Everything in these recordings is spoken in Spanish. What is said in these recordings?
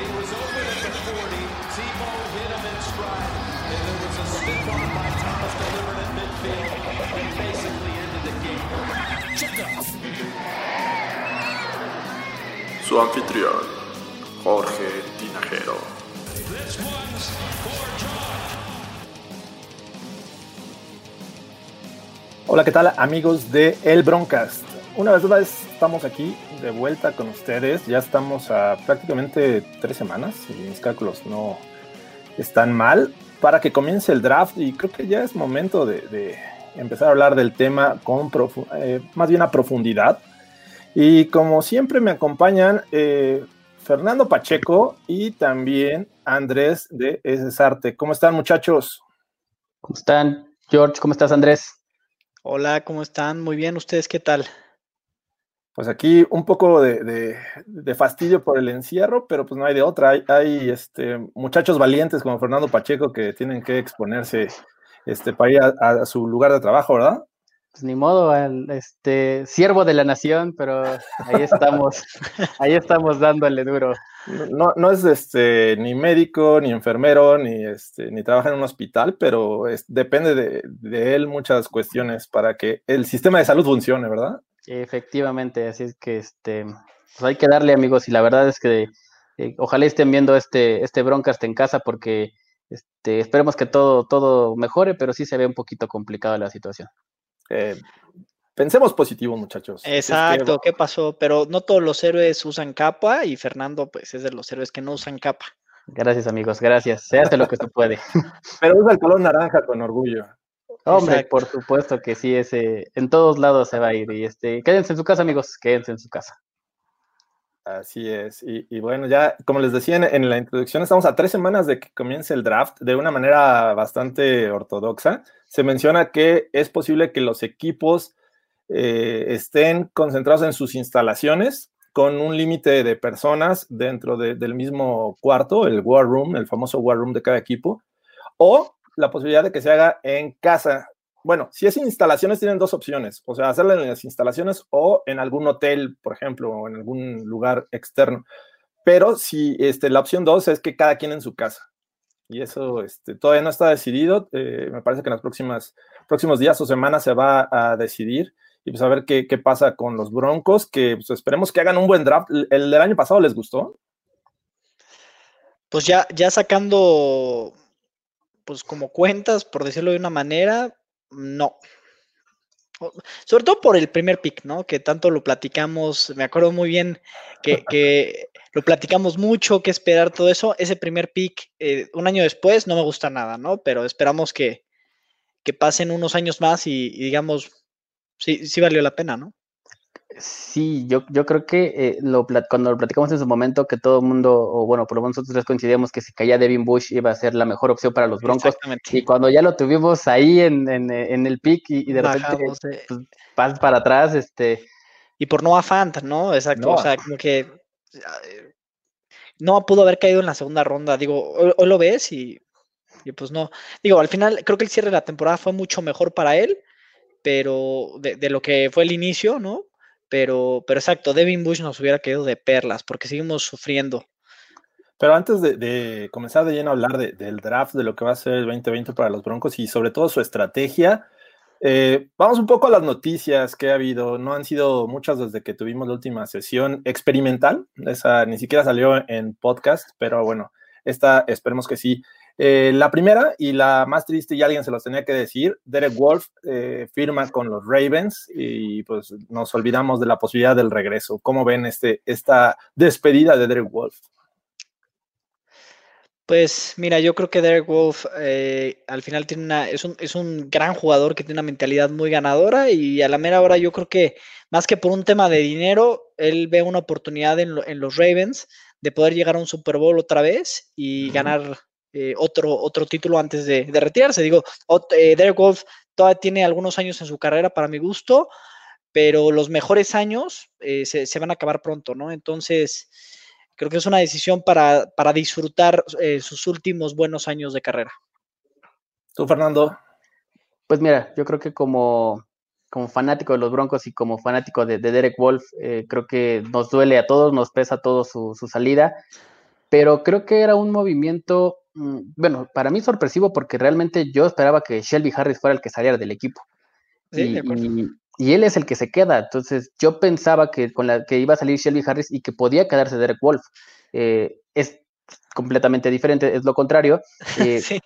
He was open at the 40. Tebow hit him in stride. And there was a stiff arm by Thomas delivered at midfield. And basically ended the game. Su anfitrión, Jorge Tinajero. This one's for John. Hola, ¿qué tal amigos de El Broncast? Una vez más estamos aquí de vuelta con ustedes. Ya estamos a prácticamente tres semanas, si mis cálculos no están mal, para que comience el draft y creo que ya es momento de, de empezar a hablar del tema con profu- eh, más bien a profundidad. Y como siempre me acompañan eh, Fernando Pacheco y también Andrés de Cesarte. ¿Cómo están muchachos? ¿Cómo están? George, ¿cómo estás, Andrés? Hola, ¿cómo están? Muy bien, ¿ustedes qué tal? Pues aquí un poco de, de- de fastidio por el encierro, pero pues no hay de otra. Hay, hay, este, muchachos valientes como Fernando Pacheco que tienen que exponerse este, para ir a, a su lugar de trabajo, ¿verdad? Pues ni modo, al, este, siervo de la nación, pero ahí estamos, ahí estamos dándole duro. No, no es este, ni médico, ni enfermero, ni, este, ni trabaja en un hospital, pero es- depende de, de él muchas cuestiones para que el sistema de salud funcione, ¿verdad? Efectivamente, así es que este, pues hay que darle, amigos, y la verdad es que eh, ojalá estén viendo este, este Broncast en casa porque este, esperemos que todo, todo mejore, pero sí se ve un poquito complicada la situación. Eh, pensemos positivo, muchachos. Exacto, ¿qué pasó? Pero no todos los héroes usan capa y Fernando pues es de los héroes que no usan capa. Gracias, amigos, gracias. Se hace lo que se puede. pero usa el color naranja con orgullo. Hombre, Exacto. por supuesto que sí, ese, en todos lados se va a ir. Y este, quédense en su casa, amigos, quédense en su casa. Así es. Y, y bueno, ya como les decía en, en la introducción, estamos a tres semanas de que comience el draft de una manera bastante ortodoxa. Se menciona que es posible que los equipos eh, estén concentrados en sus instalaciones con un límite de personas dentro de- del mismo cuarto, el war room, el famoso war room de cada equipo, o la posibilidad de que se haga en casa. Bueno, si es instalaciones, tienen dos opciones, o sea, hacerlo en las instalaciones o en algún hotel, por ejemplo, o en algún lugar externo. Pero si este, la opción dos es que cada quien en su casa. Y eso este, todavía no está decidido. eh, me parece que en los próximas, próximos días o semanas se va a decidir y pues a ver qué, qué pasa con los Broncos, que pues, esperemos que hagan un buen draft. El del año pasado les gustó. Pues ya, ya sacando pues como cuentas, por decirlo de una manera, no. Sobre todo por el primer pick, ¿no? Que tanto lo platicamos, me acuerdo muy bien que, que lo platicamos mucho, que esperar todo eso. Ese primer pick, eh, un año después, no me gusta nada, ¿no? Pero esperamos que, que pasen unos años más y, y digamos, sí, sí valió la pena, ¿no? Sí, yo, yo creo que eh, lo, cuando lo platicamos en su momento, que todo el mundo, o bueno, por lo menos nosotros tres coincidíamos que si caía Devin Bush iba a ser la mejor opción para los Broncos. Y cuando ya lo tuvimos ahí en, en, eh, en el pick y, y de repente de- pues, vas para atrás, este, Y por Noah Fant, ¿no? Exacto. Noah. O sea, como que eh, no pudo haber caído en la segunda ronda. Digo, hoy, hoy lo ves y, y pues no. Digo, al final creo que el cierre de la temporada fue mucho mejor para él, pero de, de lo que fue el inicio, ¿no? Pero, pero exacto, Devin Bush nos hubiera quedado de perlas porque seguimos sufriendo. Pero antes de, comenzar de lleno a hablar de- del draft, de lo que va a ser el 2020 para los Broncos y sobre todo su estrategia, eh, vamos un poco a las noticias que ha habido. No han sido muchas desde que tuvimos la última sesión experimental. Esa ni siquiera salió en podcast, pero bueno, esta esperemos que sí. Eh, la primera y la más triste, y alguien se los tenía que decir, Derek Wolf eh, firma con los Ravens y pues nos olvidamos de la posibilidad del regreso. ¿Cómo ven este, esta despedida de Derek Wolf? Pues mira, yo creo que Derek Wolf eh, al final tiene una, es un, es un gran jugador que tiene una mentalidad muy ganadora y a la mera hora yo creo que más que por un tema de dinero, él ve una oportunidad en, lo- en los Ravens de poder llegar a un Super Bowl otra vez y ganar eh, otro, otro título antes de, de retirarse. Digo, eh, Derek Wolf todavía tiene algunos años en su carrera para mi gusto, pero los mejores años eh, se, se van a acabar pronto, ¿no? Entonces, creo que es una decisión para, para disfrutar eh, sus últimos buenos años de carrera. Tú, Fernando. Pues mira, yo creo que como, como fanático de los Broncos y como fanático de, de Derek Wolf, eh, creo que nos duele a todos, nos pesa a todos su, su salida, pero creo que era un movimiento, bueno, para mí sorpresivo porque realmente yo esperaba que Shelby Harris fuera el que saliera del equipo. Sí, y, de acuerdo. y- y él es el que se queda. Entonces, yo pensaba que con la que iba a salir Shelby Harris y que podía quedarse Derek Wolf. Eh, es completamente diferente, es lo contrario. Eh, Sí.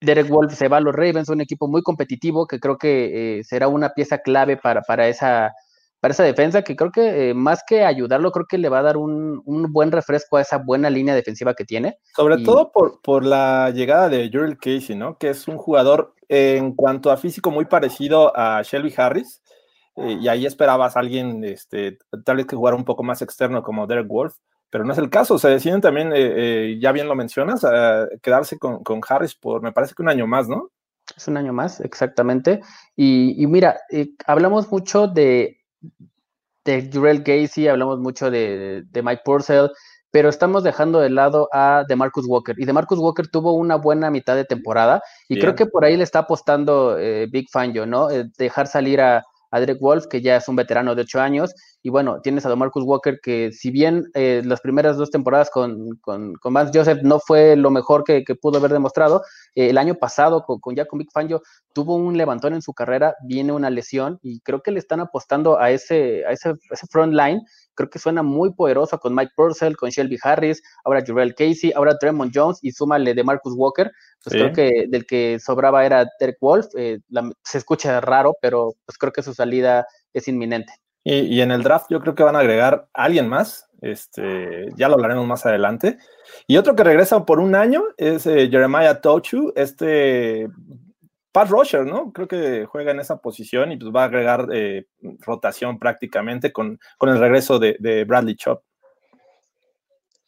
Derek Wolf se va a los Ravens, un equipo muy competitivo que creo que eh, será una pieza clave para, para, esa, para esa defensa, que creo que eh, más que ayudarlo, creo que le va a dar un, un, buen refresco a esa buena línea defensiva que tiene. Sobre y... todo por, por, la llegada de Jurel Casey, ¿no? Que es un jugador en cuanto a físico muy parecido a Shelby Harris. Eh, y ahí esperabas a alguien, este, tal vez que jugara un poco más externo como Derek Wolf, pero no es el caso. Se deciden también, eh, ya bien lo mencionas, a quedarse con, con, Harris por, me parece que un año más, ¿no? Es un año más, exactamente. Y, y mira, eh, hablamos mucho de, de Jurel Casey, hablamos mucho de, de, Mike Purcell, pero estamos dejando de lado a DeMarcus Walker. Y DeMarcus Walker tuvo una buena mitad de temporada y bien. creo que por ahí le está apostando eh, Big Fangio, ¿no? dejar salir a, a Derek Wolf, que ya es un veterano de ocho años, y bueno, tienes a Marcus Walker, que si bien eh, las primeras dos temporadas con, con, con, Vance Joseph no fue lo mejor que, que pudo haber demostrado, eh, el año pasado con, con, ya con Big tuvo un levantón en su carrera, viene una lesión, y creo que le están apostando a ese, a ese, ese front line, creo que suena muy poderoso con Mike Purcell, con Shelby Harris, ahora Jurel Casey, ahora Tremont Jones, y súmale de Marcus Walker, pues sí. creo que del que sobraba era Derek Wolf, eh, la, se escucha raro, pero pues creo que su salida es inminente. Y, y, en el draft yo creo que van a agregar a alguien más, este, ya lo hablaremos más adelante. Y otro que regresa por un año es eh, Jeremiah Tochu, este Pat Rusher, ¿no? Creo que juega en esa posición y pues va a agregar eh, rotación prácticamente con, con el regreso de, de Bradley Chop.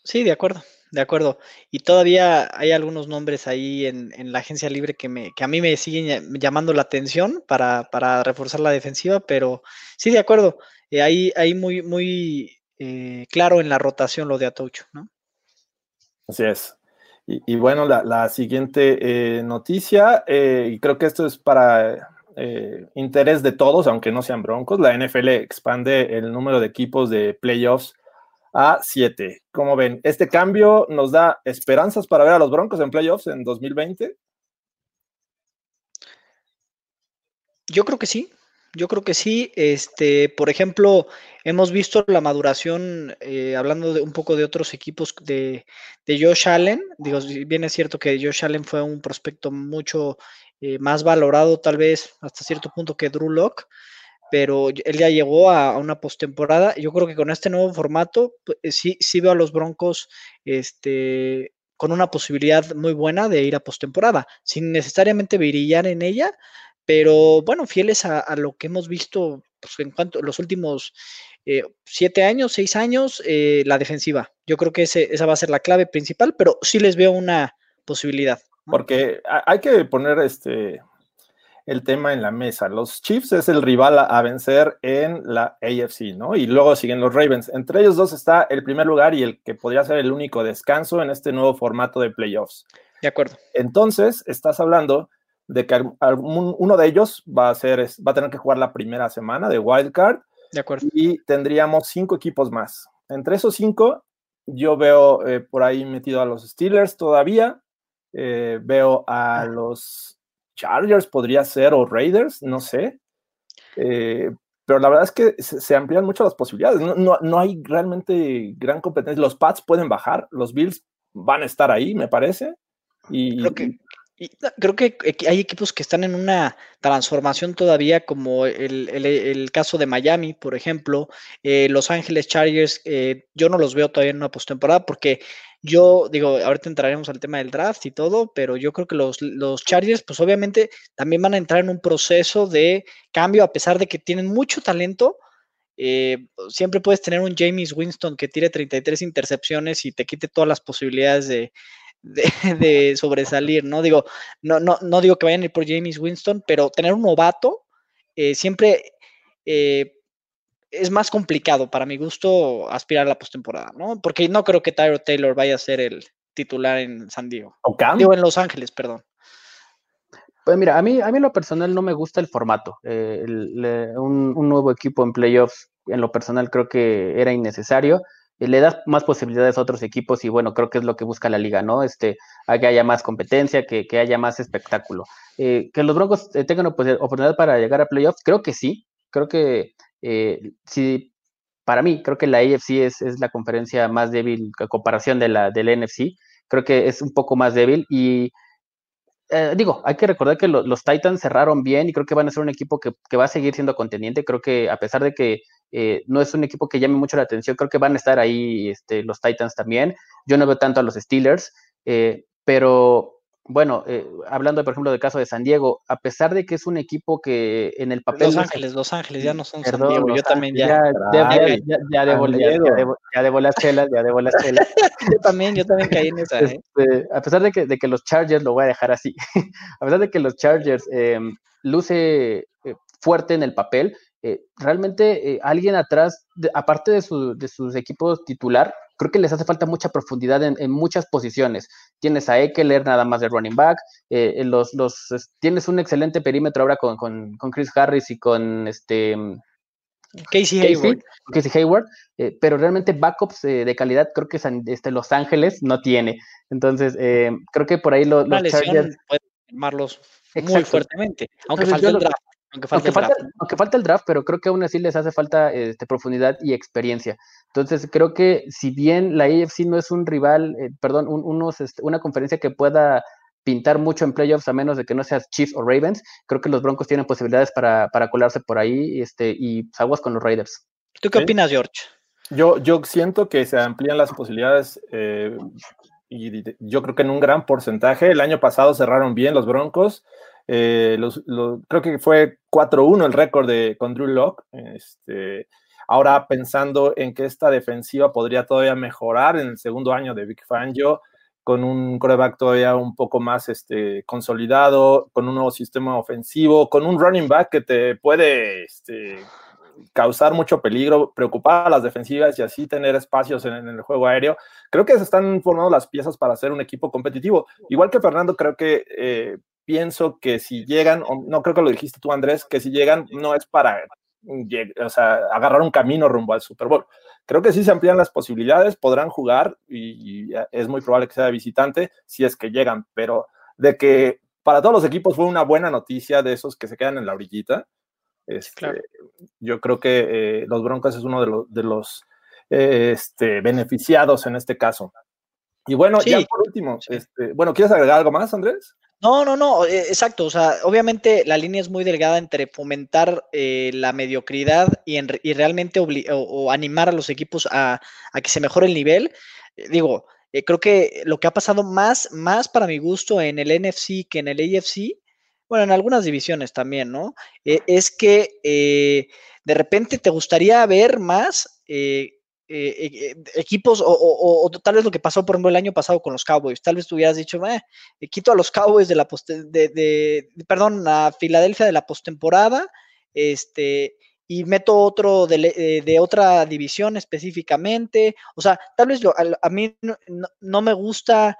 Sí, de acuerdo, de acuerdo. Y todavía hay algunos nombres ahí en, en, la agencia libre que, me, que a mí me siguen llamando la atención para, para reforzar la defensiva, pero sí, de acuerdo. Eh, ahí, ahí muy, muy eh, claro en la rotación lo de Atocho, ¿no? Así es. Y, y bueno, la, la siguiente eh, noticia, y creo que esto es para interés de todos, aunque no sean broncos, la NFL expande el número de equipos de playoffs a 7. Como ven, este cambio nos da esperanzas para ver a los Broncos en playoffs en 2020. Yo creo que sí. Yo creo que sí. Este, por ejemplo, hemos visto la maduración, eh, hablando de un poco de otros equipos de, de, Josh Allen. Digo, bien es cierto que Josh Allen fue un prospecto mucho eh, más valorado, tal vez hasta cierto punto que Drew Locke pero él ya llegó a, una postemporada. Yo creo que con este nuevo formato, pues, sí, sí veo a los Broncos este, con una posibilidad muy buena de ir a postemporada, sin necesariamente brillar en ella, pero bueno, fieles a, lo que hemos visto pues, en cuanto los últimos eh, siete años, seis años, eh, la defensiva. Yo creo que esa va a ser la clave principal, pero sí les veo una posibilidad. Porque hay que poner este el tema en la mesa. Los Chiefs es el rival a, a, vencer en la AFC, ¿no? Y luego siguen los Ravens. Entre ellos dos está el primer lugar y el que podría ser el único descanso en este nuevo formato de playoffs. De acuerdo. Entonces, estás hablando de que algún, uno de ellos va a, ser, va a tener que jugar la primera semana de Wild Card. De acuerdo. Y tendríamos cinco equipos más. Entre esos cinco, yo veo eh, por ahí metido a los Steelers todavía. Eh, veo a los Chargers podría ser o Raiders, no sé. Eh, pero la verdad es que se, amplían mucho las posibilidades. No, no, no, hay realmente gran competencia. Los Pats pueden bajar, los Bills van a estar ahí, me parece. Y, creo que, y, creo que hay equipos que están en una transformación todavía, como el, el, el caso de Miami, por ejemplo. Eh, los Ángeles Chargers, eh, yo no los veo todavía en una postemporada porque yo digo, ahorita entraremos al tema del draft y todo, pero yo creo que los, los, Chargers, pues obviamente también van a entrar en un proceso de cambio, a pesar de que tienen mucho talento. Eh, siempre puedes tener un James Winston que tire 33 intercepciones y te quite todas las posibilidades de, de, sobresalir, ¿no? Digo, no, no, no digo que vayan a ir por James Winston, pero tener un novato eh, siempre eh, es más complicado para mi gusto aspirar a la postemporada, ¿no? Porque no creo que Tyro Taylor vaya a ser el titular en San Diego. ¿O Cam? Digo, en Los Ángeles, perdón. Pues mira, a mí, a mí en lo personal no me gusta el formato. Eh, el- le- un, un nuevo equipo en playoffs, en lo personal creo que era innecesario. Eh, le das más posibilidades a otros equipos y bueno, creo que es lo que busca la liga, ¿no? Este, a que haya más competencia, que, que haya más espectáculo. Eh, que los Broncos tengan opor- oportunidad para llegar a playoffs, creo que sí. Creo que eh, sí, para mí, creo que la AFC es, es la conferencia más débil a comparación de la del NFC. Creo que es un poco más débil y eh, digo, hay que recordar que lo- los Titans cerraron bien y creo que van a ser un equipo que, que va a seguir siendo contendiente. Creo que a pesar de que eh, no es un equipo que llame mucho la atención, creo que van a estar ahí este, los Titans también. Yo no veo tanto a los Steelers, pero bueno, eh, hablando por ejemplo del caso de San Diego, a pesar de que es un equipo que en el papel... Los no se- Ángeles, Los Ángeles, ya no son San Diego. Yo también ya. Ya, Ay, ya, ya, ya debo, ya las chelas, ya debo las chelas. Yo también, yo también caí en esa. ¿eh? Este, a pesar de que, de que los Chargers, lo voy a dejar así, a pesar de que los Chargers eh, luce eh, fuerte en el papel, eh, realmente eh, alguien atrás, de- aparte de, su- de sus equipos titular, creo que les hace falta mucha profundidad en, en muchas posiciones. Tienes a Eckler nada más de running back, eh, en los, los, es- tienes un excelente perímetro ahora con, con, con Chris Harris y con este Casey Casey, Hayward. Casey Hayward, eh, pero realmente backups eh, de calidad creo que San- este, Los Ángeles no tiene. Entonces, eh, creo que por ahí lo- los Chargers, puede llamarlos muy fuertemente. Aunque Entonces, falte yo el draft. Aunque falte aunque el falta, draft. aunque falta el draft, pero creo que aún así les hace falta este, profundidad y experiencia. Entonces, creo que si bien la AFC no es un rival, eh, perdón, un- unos, este, una conferencia que pueda pintar mucho en playoffs a menos de que no seas Chiefs o Ravens, creo que los Broncos tienen posibilidades para, para colarse por ahí este, y aguas con los Raiders. ¿Tú qué Sí. opinas, George? Yo, yo siento que se amplían las posibilidades eh, y yo creo que en un gran porcentaje. El año pasado cerraron bien los Broncos. Eh, creo que fue 4-1 el récord de, con Drew Locke. Este, ahora pensando en que esta defensiva podría todavía mejorar en el segundo año de Vic Fangio, con un coreback todavía un poco más este, consolidado, con un nuevo sistema ofensivo, con un running back que te puede este, causar mucho peligro, preocupar a las defensivas y así tener espacios en, en el juego aéreo. Creo que se están formando las piezas para ser un equipo competitivo. Igual que Fernando, creo que eh, pienso que si llegan, o no creo que lo dijiste tú, Andrés, que si llegan no es para lleg- o sea, agarrar un camino rumbo al Super Bowl. Creo que sí se amplían las posibilidades, podrán jugar y, y es muy probable que sea de visitante si es que llegan, pero de que para todos los equipos fue una buena noticia de esos que se quedan en la orillita. Este, claro. Yo creo que eh, los Broncos es uno de los, de los eh, este, beneficiados en este caso. Y bueno, Sí. ya por último, este, bueno, ¿quieres agregar algo más, Andrés? No, no, no, eh, exacto. O sea, obviamente la línea es muy delgada entre fomentar eh, la mediocridad y, en y realmente o, animar a los equipos a, a que se mejore el nivel. Eh, digo, eh, creo que lo que ha pasado más, más para mi gusto en el NFC que en el AFC, bueno, en algunas divisiones también, ¿no? Es que de repente te gustaría ver más eh, eh, equipos o, tal vez lo que pasó, por ejemplo, el año pasado con los Cowboys. Tal vez tú hubieras dicho, "Eh, eh, quito a los Cowboys de la poste- de, perdón, a Filadelfia de la postemporada, este, y meto otro de, de otra división específicamente. O sea, tal vez a, mí no, me gusta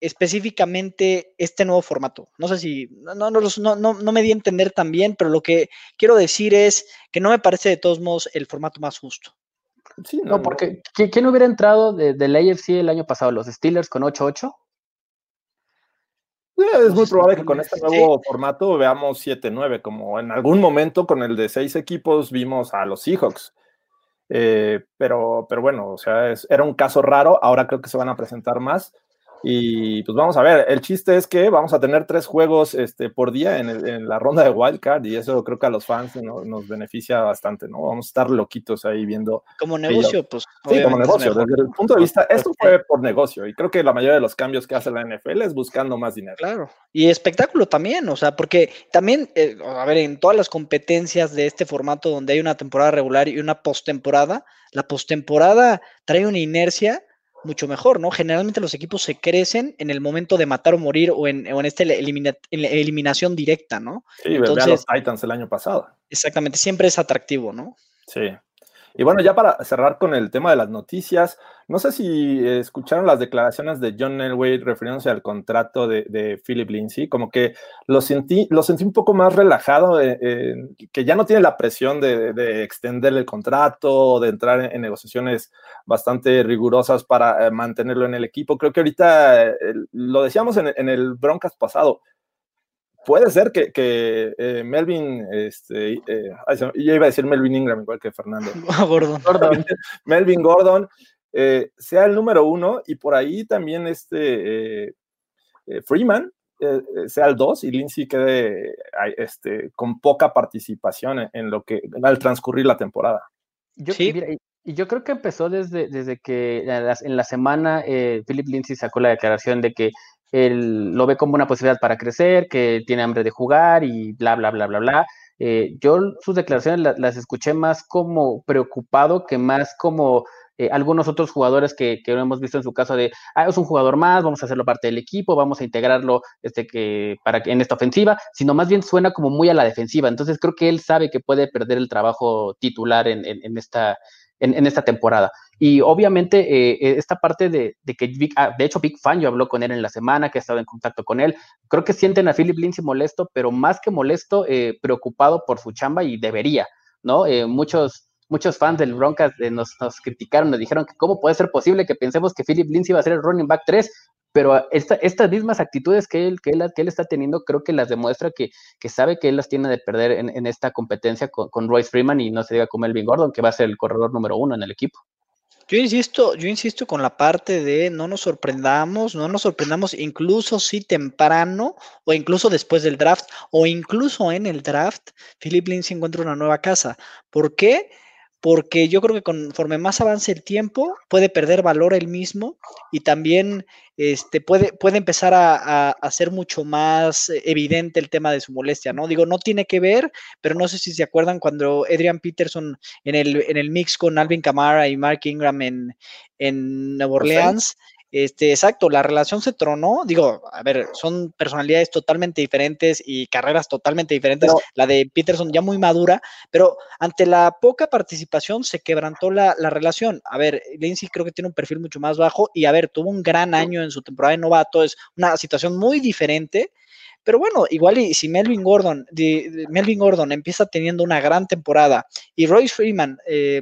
específicamente este nuevo formato. No sé si, no, no, no, no me di a entender tan bien, pero lo que quiero decir es que no me parece de todos modos el formato más justo. Sí, No, porque ¿qui- ¿quién hubiera entrado de, del AFC el año pasado? ¿Los Steelers con 8-8? Eh, Es muy Los probable que con este nuevo formato veamos 7-9, como en algún momento con el de seis equipos vimos a los Seahawks. Eh, pero, pero bueno, o sea, es- era un caso raro, ahora creo que se van a presentar más. Y pues vamos a ver, el chiste es que vamos a tener tres juegos este, por día en, el- en la ronda de Wildcard y eso creo que a los fans ¿no? nos beneficia bastante, ¿no? Vamos a estar loquitos ahí viendo Como negocio, pues. Sí, como negocio. Desde el punto de vista, esto fue por negocio y creo que la mayoría de los cambios que hace la NFL es buscando más dinero. Claro, y espectáculo también, o sea, porque también, eh, a ver, en todas las competencias de este formato donde hay una temporada regular y una postemporada, la postemporada trae una inercia mucho mejor, ¿no? Generalmente los equipos se crecen en el momento de matar o morir o en, o en esta elimina, en eliminación directa, ¿no? Sí, Entonces, los Titans el año pasado. Exactamente, siempre es atractivo, ¿no? Sí. Y bueno, ya para cerrar con el tema de las noticias, no sé si escucharon las declaraciones de John Elway refiriéndose al contrato de, Philip Lindsay, como que lo sentí, lo sentí un poco más relajado, eh, eh, que ya no tiene la presión de, extender el contrato, de entrar en, negociaciones bastante rigurosas para eh, mantenerlo en el equipo. Creo que ahorita, lo decíamos en, en el Broncas pasado, puede ser que, que eh, Melvin, este, eh, yo iba a decir Melvin Ingram igual que Fernando. Gordon. Melvin Gordon eh, sea el número uno y por ahí también este Freeman sea el dos y Lindsay quede este, con poca participación en, lo que al transcurrir la temporada. Yo, sí. y yo creo que empezó desde, desde que en la, semana Philip Lindsay sacó la declaración de que él lo ve como una posibilidad para crecer, que tiene hambre de jugar y bla, bla, bla, bla, bla. Eh, yo sus declaraciones las, escuché más como preocupado que más como eh, algunos otros jugadores que, que, hemos visto en su caso de, ah, es un jugador más, vamos a hacerlo parte del equipo, vamos a integrarlo este, que, para en esta ofensiva, sino más bien suena como muy a la defensiva. Entonces creo que él sabe que puede perder el trabajo titular en, en esta, en, esta temporada. Y obviamente eh, eh, esta parte de, que, ah, de hecho, Big Fan, yo habló con él en la semana, que ha estado en contacto con él, creo que sienten a Philip Lindsay molesto, pero más que molesto, eh, preocupado por su chamba y debería, ¿no? muchos, muchos fans del Broncas nos, nos, criticaron, nos dijeron que cómo puede ser posible que pensemos que Philip Lindsay va a ser el running back 3, pero estas mismas actitudes que él, que, él, que él está teniendo, creo que las demuestra que, que sabe que él las tiene de perder en, esta competencia con, Royce Freeman y no se diga con Melvin Gordon, que va a ser el corredor número uno en el equipo. Yo insisto, yo insisto con la parte de no nos sorprendamos, no nos sorprendamos incluso si temprano o incluso después del draft o incluso en el draft, Philip Lindsay encuentra una nueva casa. ¿Por qué? Yo creo que conforme más avance el tiempo, puede perder valor el mismo y también este, puede, puede empezar a, a, ser mucho más evidente el tema de su molestia, ¿no? Digo, no tiene que ver, pero no sé si se acuerdan cuando Adrian Peterson en el, en el mix con Alvin Kamara y Mark Ingram en, en Nueva Orleans. Este, exacto, la relación se tronó. Digo, a ver, son personalidades totalmente diferentes y carreras totalmente diferentes. la de Peterson ya muy madura, pero ante la poca participación se quebrantó la, relación. A ver, Lindsay creo que tiene un perfil mucho más bajo y a ver, tuvo un gran año en su temporada de novato. Es una situación muy diferente. Pero bueno, igual y si Melvin Gordon, Melvin Gordon empieza teniendo una gran temporada y Royce Freeman eh,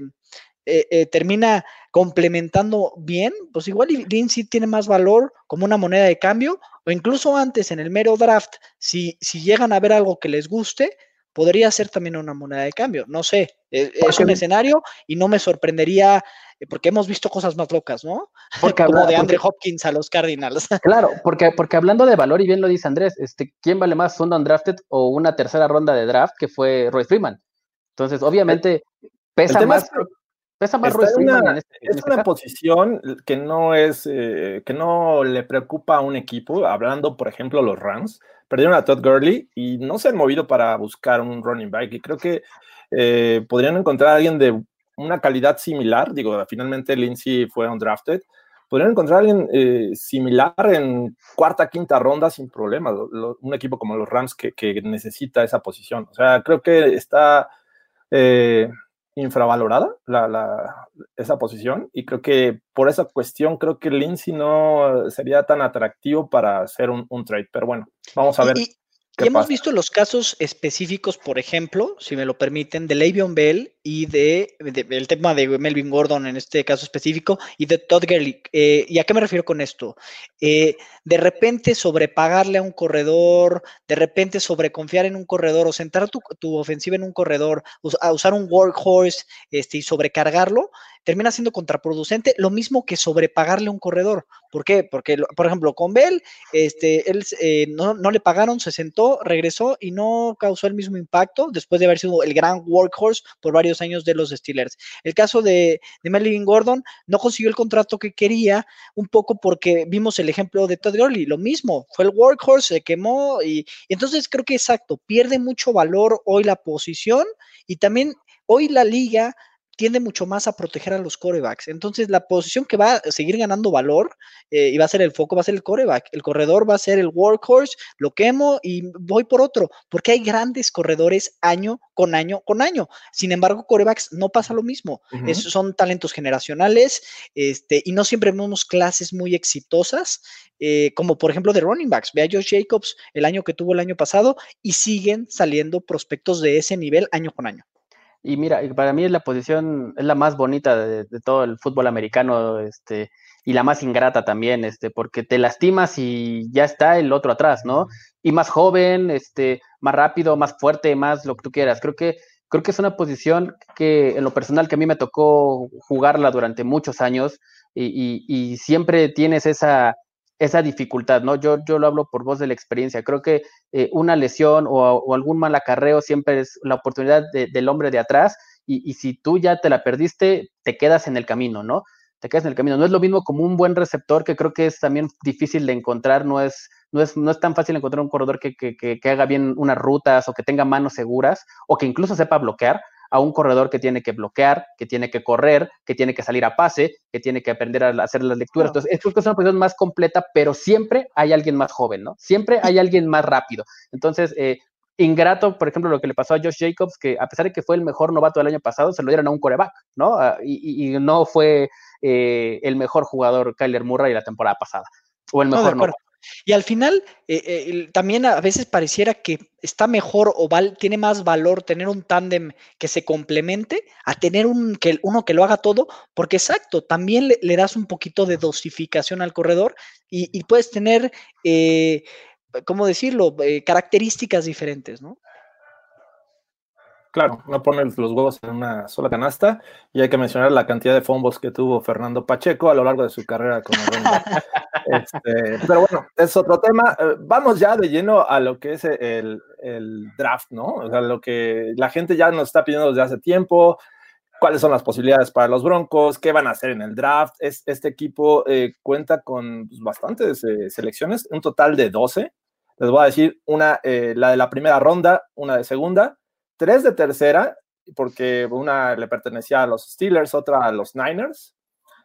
eh, eh, termina complementando bien, pues igual Lindsay tiene más valor como una moneda de cambio, o incluso antes en el mero draft, si, si llegan a ver algo que les guste, podría ser también una moneda de cambio. No sé, e, es, un escenario y no me sorprendería, eh, porque hemos visto cosas más locas, ¿no? Porque Como de Andre Hopkins a los Cardinals. Claro, porque, porque hablando de valor, y bien lo dice Andrés, este, ¿quién vale más, un undrafted o una tercera ronda de draft que fue Roy Freeman? Entonces, obviamente, pesa más. Pesa más es una, este, es este una posición que no es eh, que no le preocupa a un equipo. Hablando, por ejemplo, los Rams perdieron a Todd Gurley y no se han movido para buscar un running back. Y creo que eh, podrían encontrar a alguien de una calidad similar. Digo, finalmente Lindsay fue undrafted. Podrían encontrar a alguien eh, similar en cuarta, quinta ronda sin problema. un equipo como los Rams que, que, necesita esa posición. O sea, creo que está infravalorada la, esa posición y creo que por esa cuestión creo que Lindsay no sería tan atractivo para hacer un, trade, pero bueno, vamos a ver. Y hemos visto los casos específicos, por ejemplo, si me lo permiten, de Le'Veon Bell y de, el tema de Melvin Gordon en este caso específico y de Todd Gurley. Eh, ¿Y a qué me refiero con esto? Eh, de repente sobrepagarle a un corredor, de repente sobreconfiar en un corredor o centrar tu, tu ofensiva en un corredor, a usar un workhorse este, y sobrecargarlo, termina siendo contraproducente, lo mismo que sobrepagarle a un corredor. ¿Por qué? Porque, por ejemplo, con Bell, este, él eh, no, le pagaron, se sentó, regresó y no causó el mismo impacto después de haber sido el gran workhorse por varios años de los Steelers. El caso de, de Melvin Gordon no consiguió el contrato que quería, un poco porque vimos el ejemplo de Todd Gurley, lo mismo, fue el workhorse, se quemó y entonces creo que exacto, pierde mucho valor hoy la posición y también hoy la liga tiende mucho más a proteger a los corebacks. Entonces, la posición que va a seguir ganando valor eh, y va a ser el foco, va a ser el coreback. El corredor va a ser el workhorse, lo quemo y voy por otro, porque hay grandes corredores año con año con año. Sin embargo, corebacks no pasa lo mismo. Es- son talentos generacionales este, y no siempre vemos clases muy exitosas, eh, como por ejemplo de running backs. Ve a Josh Jacobs el año que tuvo el año pasado y siguen saliendo prospectos de ese nivel año con año. Y mira, y para mí es la posición, es la más bonita de, de todo el fútbol americano, este, y la más ingrata también, este, porque te lastimas y ya está el otro atrás, ¿no? Y más joven, este, más rápido, más fuerte, más lo que tú quieras. Creo que, creo que es una posición que, en lo personal, que a mí me tocó jugarla durante muchos años y, y- y siempre tienes esa, esa dificultad, ¿no? Yo, yo lo hablo por voz de la experiencia. Creo que eh, una lesión o, algún mal acarreo siempre es la oportunidad de- del hombre de atrás y, y si tú ya te la perdiste, te quedas en el camino, ¿no? Te quedas en el camino. No es lo mismo como un buen receptor, que creo que es también difícil de encontrar, no es, no es, no es tan fácil encontrar un corredor que, que, que, que haga bien unas rutas o que tenga manos seguras o que incluso sepa bloquear a un corredor que tiene que bloquear, que tiene que correr, que tiene que salir a pase, que tiene que aprender a hacer las lecturas. Entonces, es, creo que es una posición más completa, pero siempre hay alguien más joven, ¿no? Siempre hay alguien más rápido. Entonces, eh, ingrato, por ejemplo, lo que le pasó a Josh Jacobs, que a pesar de que fue el mejor novato del año pasado, se lo dieron a un coreback, ¿no? Ah, y, y- no fue eh, el mejor jugador Kyler Murray la temporada pasada, o el mejor novato. Y al final, eh, eh, también a veces pareciera que está mejor o tiene más valor tener un tándem que se complemente a tener un, que, uno que lo haga todo, porque exacto, también le, le das un poquito de dosificación al corredor y, y puedes tener, eh, ¿cómo decirlo?, Eh, características diferentes, ¿no? Claro, no pones los huevos en una sola canasta y hay que mencionar la cantidad de fumbles que tuvo Fernando Pacheco a lo largo de su carrera como. Este, pero bueno, es otro tema. Eh, vamos ya de lleno a lo que es el, el draft, ¿no? O sea, lo que la gente ya nos está pidiendo desde hace tiempo. ¿Cuáles son las posibilidades para los Broncos? ¿Qué van a hacer en el draft? Es, este equipo eh, cuenta con pues, bastantes eh, selecciones, un total de 12. Les voy a decir una, eh, la de la primera ronda, una de segunda, tres de tercera, porque una le pertenecía a los Steelers, otra a los Niners.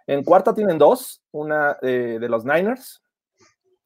En cuarta tienen dos, una eh, de los Niners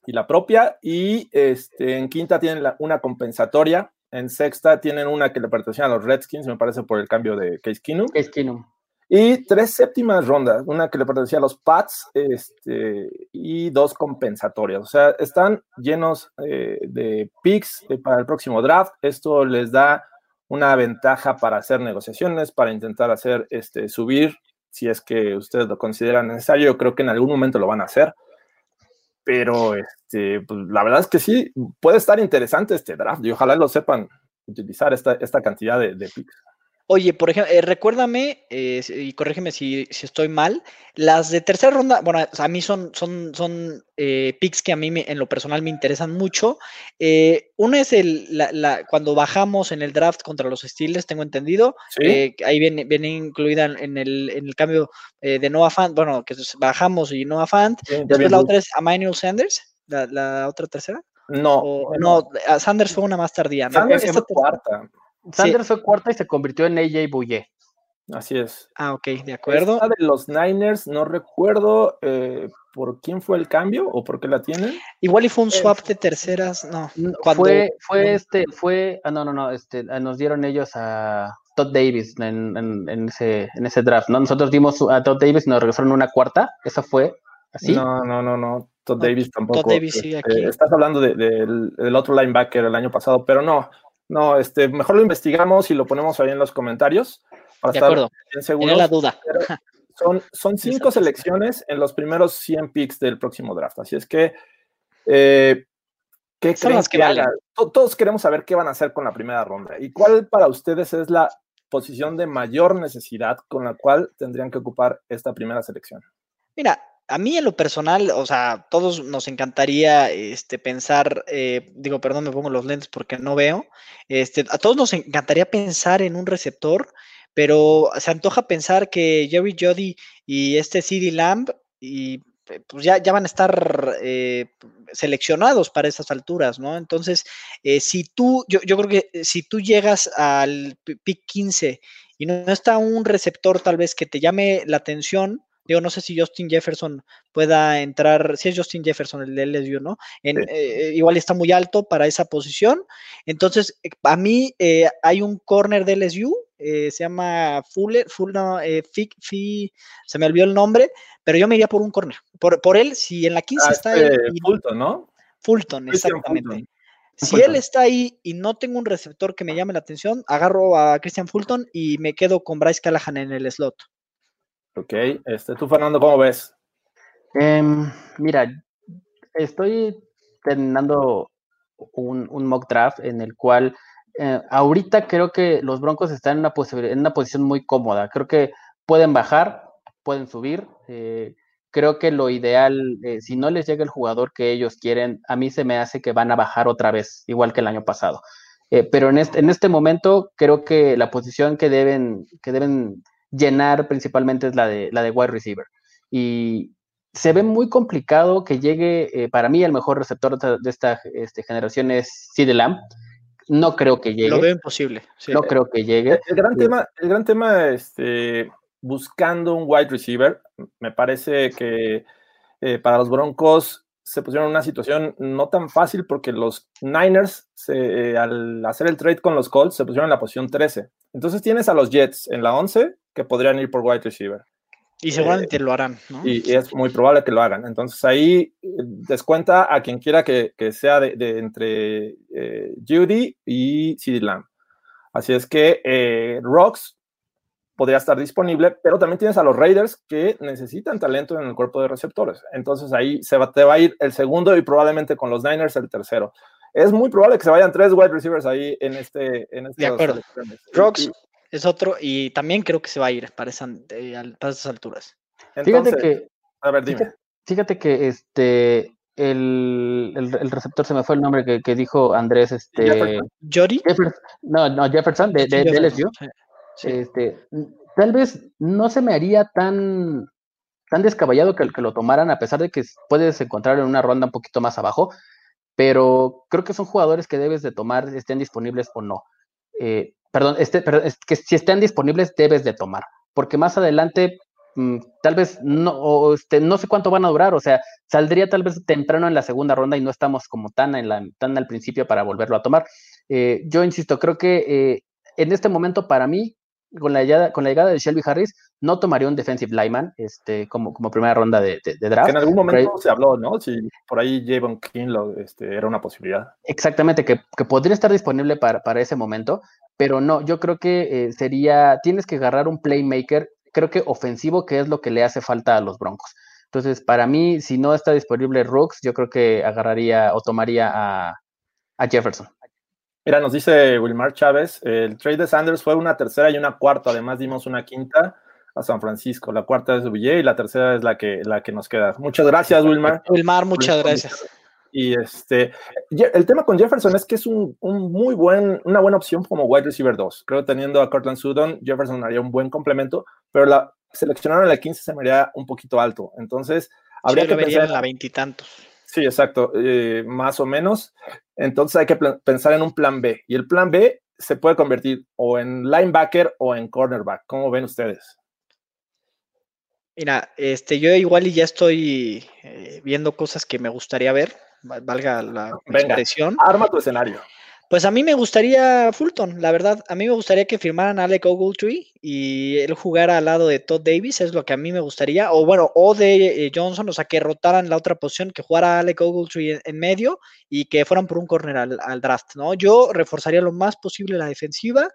y la propia, y este, en quinta tienen la- una compensatoria, en sexta tienen una que le pertenecía a los Redskins, me parece por el cambio de Case Keenum, Case Keenum. y tres séptimas rondas, una que le pertenecía a los Pats este, y dos compensatorias. O sea, están llenos eh, de picks eh, para el próximo draft. Esto les da una ventaja para hacer negociaciones, para intentar hacer este, subir, si es que ustedes lo consideran necesario. Yo creo que en algún momento lo van a hacer. Pero este, pues, la verdad es que sí, puede estar interesante este draft y ojalá lo sepan utilizar esta, esta cantidad de, de picks. Oye, por ejemplo, eh, recuérdame, eh, y corrígeme si, si estoy mal, las de tercera ronda, bueno, a mí son, son, son eh, picks que a mí me- en lo personal me interesan mucho. Una es el, la, la- cuando bajamos en el draft contra los Steelers, tengo entendido, Sí. ahí viene, viene incluida en el, en el cambio de Noah Fant, bueno, que es- bajamos y Noah Fant. Sí, Después bien, la otra es Emmanuel Sanders, la, la otra tercera. No, O, no, a Sanders fue una más tardía. ¿no? Sanders ter- cuarta. Sanders fue cuarta y se convirtió en AJ Bouye. Así es. Ah, ok, de acuerdo. Esta de los Niners, no recuerdo eh, por quién fue el cambio o por qué la tienen. Igual y fue un swap de terceras, no. Cuando- fue, fue este, fue, ah, no, no, no, este, ah, nos dieron ellos a Todd Davis en, en- en ese, en ese draft, ¿no? Nosotros dimos a Todd Davis y nos regresaron una cuarta, esa fue así. No, no, no, no. Todd No, Davis tampoco. Davis sigue Este, aquí. Estás hablando de- del, del otro linebacker el año pasado, pero no. No, este, mejor lo investigamos y lo ponemos ahí en los comentarios para De estar acuerdo, bien tenía la seguros. duda. Son, son cinco Exacto. selecciones en los primeros 100 picks del próximo draft. Así es que, eh, ¿qué Son creen que haga? To- Todos queremos saber qué van a hacer con la primera ronda. ¿Y cuál para ustedes es la posición de mayor necesidad con la cual tendrían que ocupar esta primera selección? Mira, a mí en lo personal, o sea, todos nos encantaría este, pensar, eh, digo, perdón, me pongo los lentes porque no veo, este, a todos nos encantaría pensar en un receptor, pero se antoja pensar que Jerry Jody y este CD Lamb y eh, pues ya, ya van a estar eh, seleccionados para esas alturas, ¿no? Entonces, si tú, yo, yo creo que si tú llegas al pi- pick 15 y no está un receptor tal vez que te llame la atención, Digo, no sé si Justin Jefferson pueda entrar, si es Justin Jefferson el de LSU, ¿no? En, eh, igual está muy alto para esa posición. Entonces, eh, a mí eh, hay un corner de LSU, se llama Fuller, Fuller no, se me olvidó el nombre, pero yo me iría por un corner. Por, por él, si en la 15 Ah, está este, él, Fulton, ¿no? Fulton, exactamente. Fulton. Si Fulton. él está ahí y no tengo un receptor que me llame la atención, agarro a Christian Fulton y me quedo con Bryce Callahan en el slot. Ok, este, tú Fernando, ¿cómo ves? Em, mira, estoy terminando un, mock draft en el cual eh, ahorita creo que los Broncos están en una, en una posición muy cómoda. Creo que pueden bajar, pueden subir. eh, creo que lo ideal, eh, si no les llega el jugador que ellos quieren, a mí se me hace que van a bajar otra vez, igual que el año pasado. Pero en este, en este momento creo que la posición que deben, que deben llenar principalmente es la de, la de wide receiver. Y se ve muy complicado que llegue, eh, para mí el mejor receptor de, de esta este, generación es CeeDee Lamb. No creo que llegue. Lo veo imposible. sí. No creo que llegue. El, el gran Sí. tema, el gran tema, este, buscando un wide receiver, me parece que eh, para los Broncos se pusieron en una situación no tan fácil porque los Niners, se, eh, al hacer el trade con los Colts, se pusieron en la posición 13. Entonces tienes a los Jets en la 11 que podrían ir por wide receiver. Y seguramente lo harán, ¿no? Y, y es muy probable que lo hagan. Entonces ahí eh, descuenta a quien quiera que, que sea de, de entre eh, Judy y CeeDee Lamb. Así es que eh, Rocks podría estar disponible, pero también tienes a los Raiders que necesitan talento en el cuerpo de receptores. Entonces ahí se va, te va a ir el segundo y probablemente con los Niners el tercero. Es muy probable que se vayan tres wide receivers ahí en este. En estas acuerdo. selecciones. Y- Rocks es otro, y también creo que se va a ir para, esa- eh, para esas alturas. Fíjate que, a ver, dime. fíjate, fíjate que este el, el- el receptor se me fue el nombre que, que dijo Andrés, este Jefferson. Jody. Jefferson, no, no, Jefferson de, de, de LSU. sí, Este, tal vez no se me haría tan, tan descabellado que, que lo tomaran, a pesar de que puedes encontrar en una ronda un poquito más abajo, pero creo que son jugadores que debes de tomar, estén disponibles o no. Eh, perdón, este, perdón, es que si están disponibles debes de tomar, porque más adelante mm, tal vez no, o, este, no sé cuánto van a durar, o sea, saldría tal vez temprano en la segunda ronda y no estamos como tan, en la, tan al principio para volverlo a tomar. Eh, yo insisto, creo que eh, en este momento para mí, con la, llegada, con la llegada de Shelby Harris, no tomaría un defensive lineman este, como, como primera ronda de, de- de draft. Que en algún momento Pero- se habló, ¿no? Si por ahí Javon King lo, este, era una posibilidad. Exactamente, que, que podría estar disponible para, para ese momento, pero no, yo creo que eh, sería, tienes que agarrar un playmaker, creo que ofensivo, que es lo que le hace falta a los Broncos. Entonces, para mí, si no está disponible Rooks, yo creo que agarraría o tomaría a, a Jefferson. Mira, nos dice Wilmar Chávez, el trade de Sanders fue una tercera y una cuarta, además dimos una quinta a San Francisco, la cuarta es Ubillé y la tercera es la que, la que nos queda. Muchas gracias, Wilmar. Wilmar, muchas gracias. Y este, el tema con Jefferson es que es un, un muy buen, una buena opción como wide receiver 2. Creo que teniendo a Cortland Sutton, Jefferson haría un buen complemento, pero la seleccionaron en la 15 se me haría un poquito alto. Entonces, habría Sí, que pensar en la veintitantos. Sí, exacto, eh, más o menos. Entonces hay que pensar en un plan B. Y el plan B se puede convertir o en linebacker o en cornerback. ¿Cómo ven ustedes? Mira, este, yo igual y ya estoy eh, viendo cosas que me gustaría ver, val- valga la Venga. expresión. Arma tu escenario. Pues a mí me gustaría Fulton, la verdad. A mí me gustaría que firmaran a Alec Ogletree y él jugara al lado de Todd Davis, es lo que a mí me gustaría. O bueno, o de eh, Johnson, o sea, que rotaran la otra posición, que jugara Alec Ogletree en, medio y que fueran por un corner al, al draft, ¿no? Yo reforzaría lo más posible la defensiva.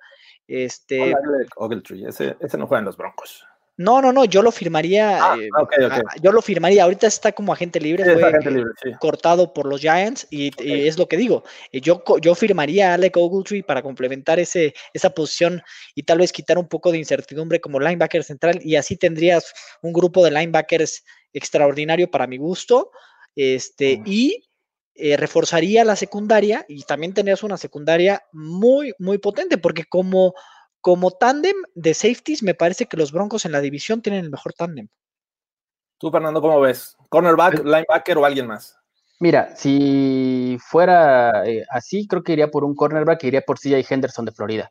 Este, Hola, Alec Ogletree. Ese, ese no juega en los Broncos. No, no, no, yo lo firmaría. Ah, eh, ok, ok. a- yo lo firmaría. Ahorita está como agente libre. Sí, fue, agente libre, sí. cortado por los Giants y, y es lo que digo. eh, Yo, yo firmaría a Alec Ogletree para complementar ese, esa posición y tal vez quitar un poco de incertidumbre como linebacker central y así tendrías un grupo de linebackers extraordinario para mi gusto. Este, Mm. y eh, reforzaría la secundaria y también tendrías una secundaria muy, muy potente porque como, como tándem de safeties me parece que los Broncos en la división tienen el mejor tándem. Tú, Fernando, ¿cómo ves? ¿Cornerback, linebacker o alguien más? Mira, si fuera eh, así, creo que iría por un cornerback, iría por CJ Henderson de Florida.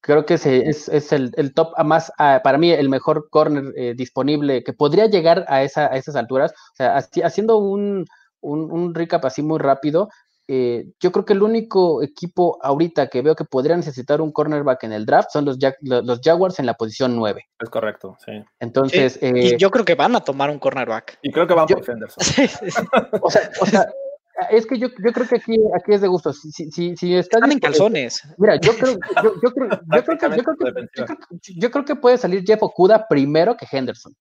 Creo que ese es, es el, el top a más, a- para mí, el mejor corner eh, disponible que podría llegar a, esa, a esas alturas. O sea, haci- haciendo un, un, un recap así muy rápido, eh, yo creo que el único equipo ahorita que veo que podría necesitar un cornerback en el draft son los, Jag- lo- los Jaguars en la posición 9. Es correcto, sí. Entonces, Sí, eh, y yo creo que van a tomar un cornerback. Y creo que van Yo- por Henderson. Sí, sí, sí. o sea, o sea, es que yo, yo creo que aquí, aquí es de gusto. Si, si, si, si está Están en calzones. Mira, yo creo, yo, yo creo, que- yo creo que- yo creo que puede salir Jeff Okuda primero que Henderson.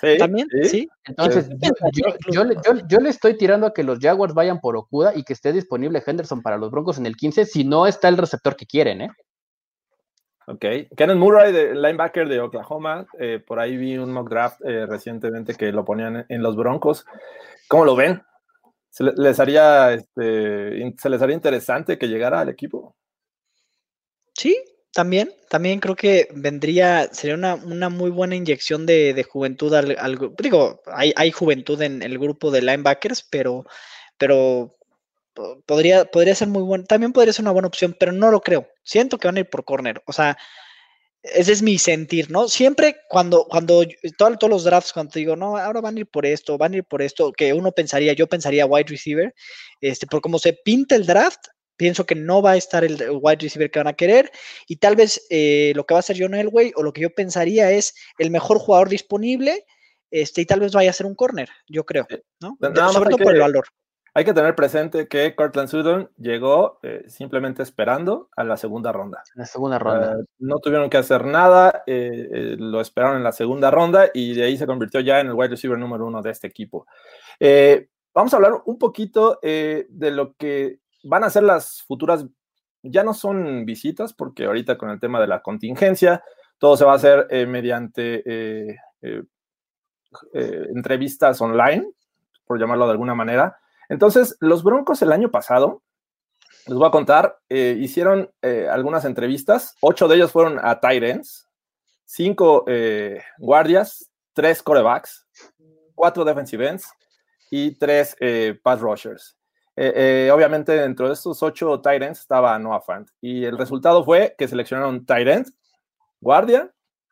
Sí, También, sí. Entonces, Sí. yo, yo- yo le- yo- yo le estoy tirando a que los Jaguars vayan por Okuda y que esté disponible Henderson para los Broncos en el 15 si no está el receptor que quieren, ¿eh? Ok. Kenneth Murray, de, linebacker de Oklahoma. eh, por ahí vi un mock draft eh, recientemente que lo ponían en, los Broncos. ¿Cómo lo ven? ¿Se le- les haría, este, ¿Se les haría interesante que llegara al equipo? Sí, también, también creo que vendría, sería una, una muy buena inyección de, de juventud al, al digo, hay, hay juventud en el grupo de linebackers, pero, pero po- podría, podría ser muy bueno, también podría ser una buena opción, pero no lo creo. Siento que van a ir por corner. O sea, ese es mi sentir, ¿no? Siempre cuando, cuando todo- todos los drafts, cuando te digo, no, ahora van a ir por esto, van a ir por esto, que uno pensaría, yo pensaría wide receiver, este, por cómo se pinta el draft, pienso que no va a estar el wide receiver que van a querer, y tal vez eh, lo que va a hacer John Elway, o lo que yo pensaría es el mejor jugador disponible, este, y tal vez vaya a ser un corner, yo creo, ¿no? Nada sobre todo por el valor. Hay que tener presente que Cortland Sutton llegó eh, simplemente esperando a la segunda ronda. La segunda ronda. Eh, no tuvieron que hacer nada, eh, eh, lo esperaron en la segunda ronda y de ahí se convirtió ya en el wide receiver número uno de este equipo. Eh, vamos a hablar un poquito eh, de lo que van a ser las futuras, ya no son visitas, porque ahorita con el tema de la contingencia, todo se va a hacer eh, mediante eh, eh, entrevistas online, por llamarlo de alguna manera. Entonces, los Broncos el año pasado, les voy a contar, hicieron algunas entrevistas, ocho de ellos fueron a ends, cinco guardias, tres corebacks, cuatro defensive ends y tres pass rushers. Eh, eh, obviamente dentro de estos ocho ends estaba Noah Fant y el resultado fue que seleccionaron end, guardia,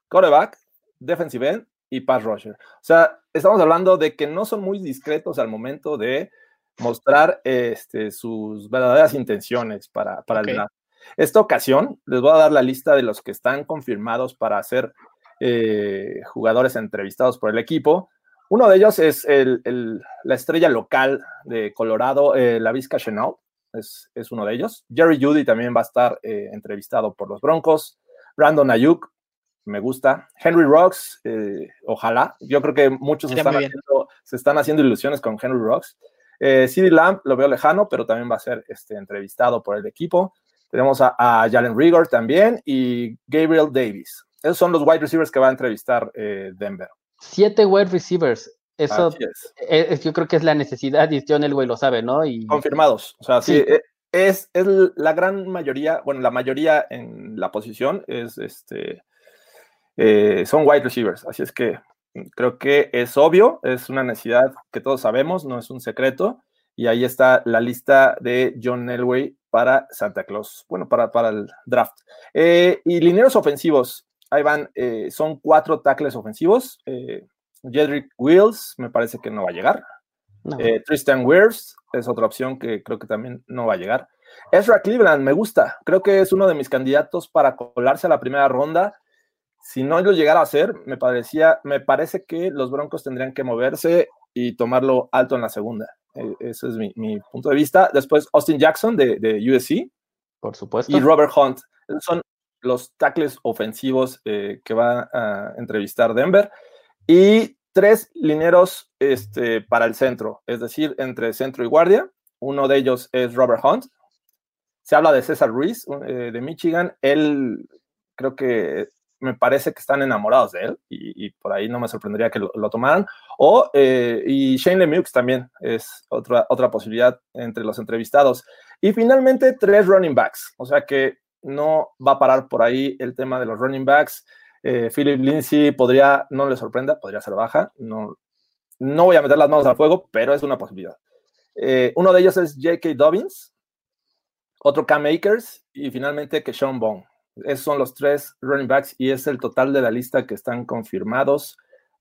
coreback, defensive end y pass rusher. O sea, estamos hablando de que no son muy discretos al momento de mostrar este, sus verdaderas intenciones para, para el draft. Esta ocasión les voy a dar la lista de los que están confirmados para ser eh, jugadores entrevistados por el equipo. Uno de ellos es el, el- la estrella local de Colorado, eh, la Vizca Chenault, es, es uno de ellos. Jerry Judy también va a estar eh, entrevistado por los Broncos. Brandon Ayuk, me gusta. Henry Rocks, eh, ojalá. Yo creo que muchos están haciendo- se están haciendo ilusiones con Henry Rocks. Eh, CD Lamb lo veo lejano, pero también va a ser este, entrevistado por el equipo. Tenemos a, a Jalen Rigor también y Gabriel Davis. Esos son los wide receivers que va a entrevistar eh, Denver. Siete wide receivers. Eso es. eh, es- yo creo que es la necesidad y John Elway lo sabe, ¿no? Y Confirmados. O sea, sí, Sí. eh, es, es la gran mayoría, bueno, la mayoría en la posición es este, eh, son wide receivers. Así es que creo que es obvio, es una necesidad que todos sabemos, no es un secreto. Y ahí está la lista de John Elway para Santa Claus, bueno, para, para el draft. Eh, y lineros ofensivos, ahí van, eh, son cuatro tackles ofensivos. Eh, Jedrick Wills, me parece que no va a llegar. no. Eh, Tristan Wirfs es otra opción que creo que también no va a llegar. Ezra Cleveland me gusta, creo que es uno de mis candidatos para colarse a la primera ronda. Si no lo llegara a hacer, me parecía, me parece que los Broncos tendrían que moverse y tomarlo alto en la segunda. Eh, ese es mi, mi punto de vista. Después Austin Jackson de, de USC por supuesto. y Robert Hunt. Son los tackles ofensivos eh, que va a entrevistar Denver. Y tres lineros este, para el centro, es decir, entre centro y guardia. Uno de ellos es Robert Hunt. Se habla de César Ruiz eh, de Michigan. Él creo que me parece que están enamorados de él y, por ahí no me sorprendería que lo, lo tomaran. O, eh, y Shane Lemieux también es otra, otra posibilidad entre los entrevistados. Y finalmente, tres running backs. O sea que no va a parar por ahí el tema de los running backs. Eh, Philip Lindsay podría, no le sorprenda, podría ser baja. No, no voy a meter las manos al fuego, pero es una posibilidad. Eh, uno de ellos es J.K. Dobbins, otro Cam Akers y finalmente que Sean Bone. Esos son los tres running backs y es el total de la lista que están confirmados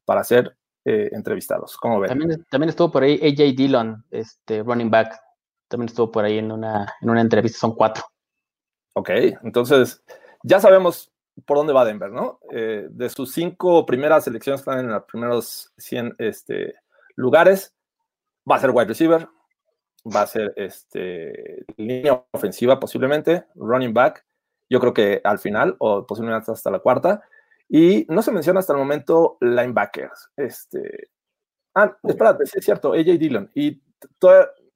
para ser eh, entrevistados. ¿Cómo? También, también estuvo por ahí AJ Dillon, este running back. También estuvo por ahí en una, en una entrevista, son cuatro. Ok, entonces ya sabemos por dónde va Denver, ¿no? Eh, de sus cinco primeras selecciones están en los primeros 100 este, lugares, va a ser wide receiver, va a ser este, línea ofensiva posiblemente, running back, yo creo que al final o posiblemente hasta la cuarta. Y no se menciona hasta el momento linebackers. Este, ah, espérate, sí es cierto, AJ Dillon. Y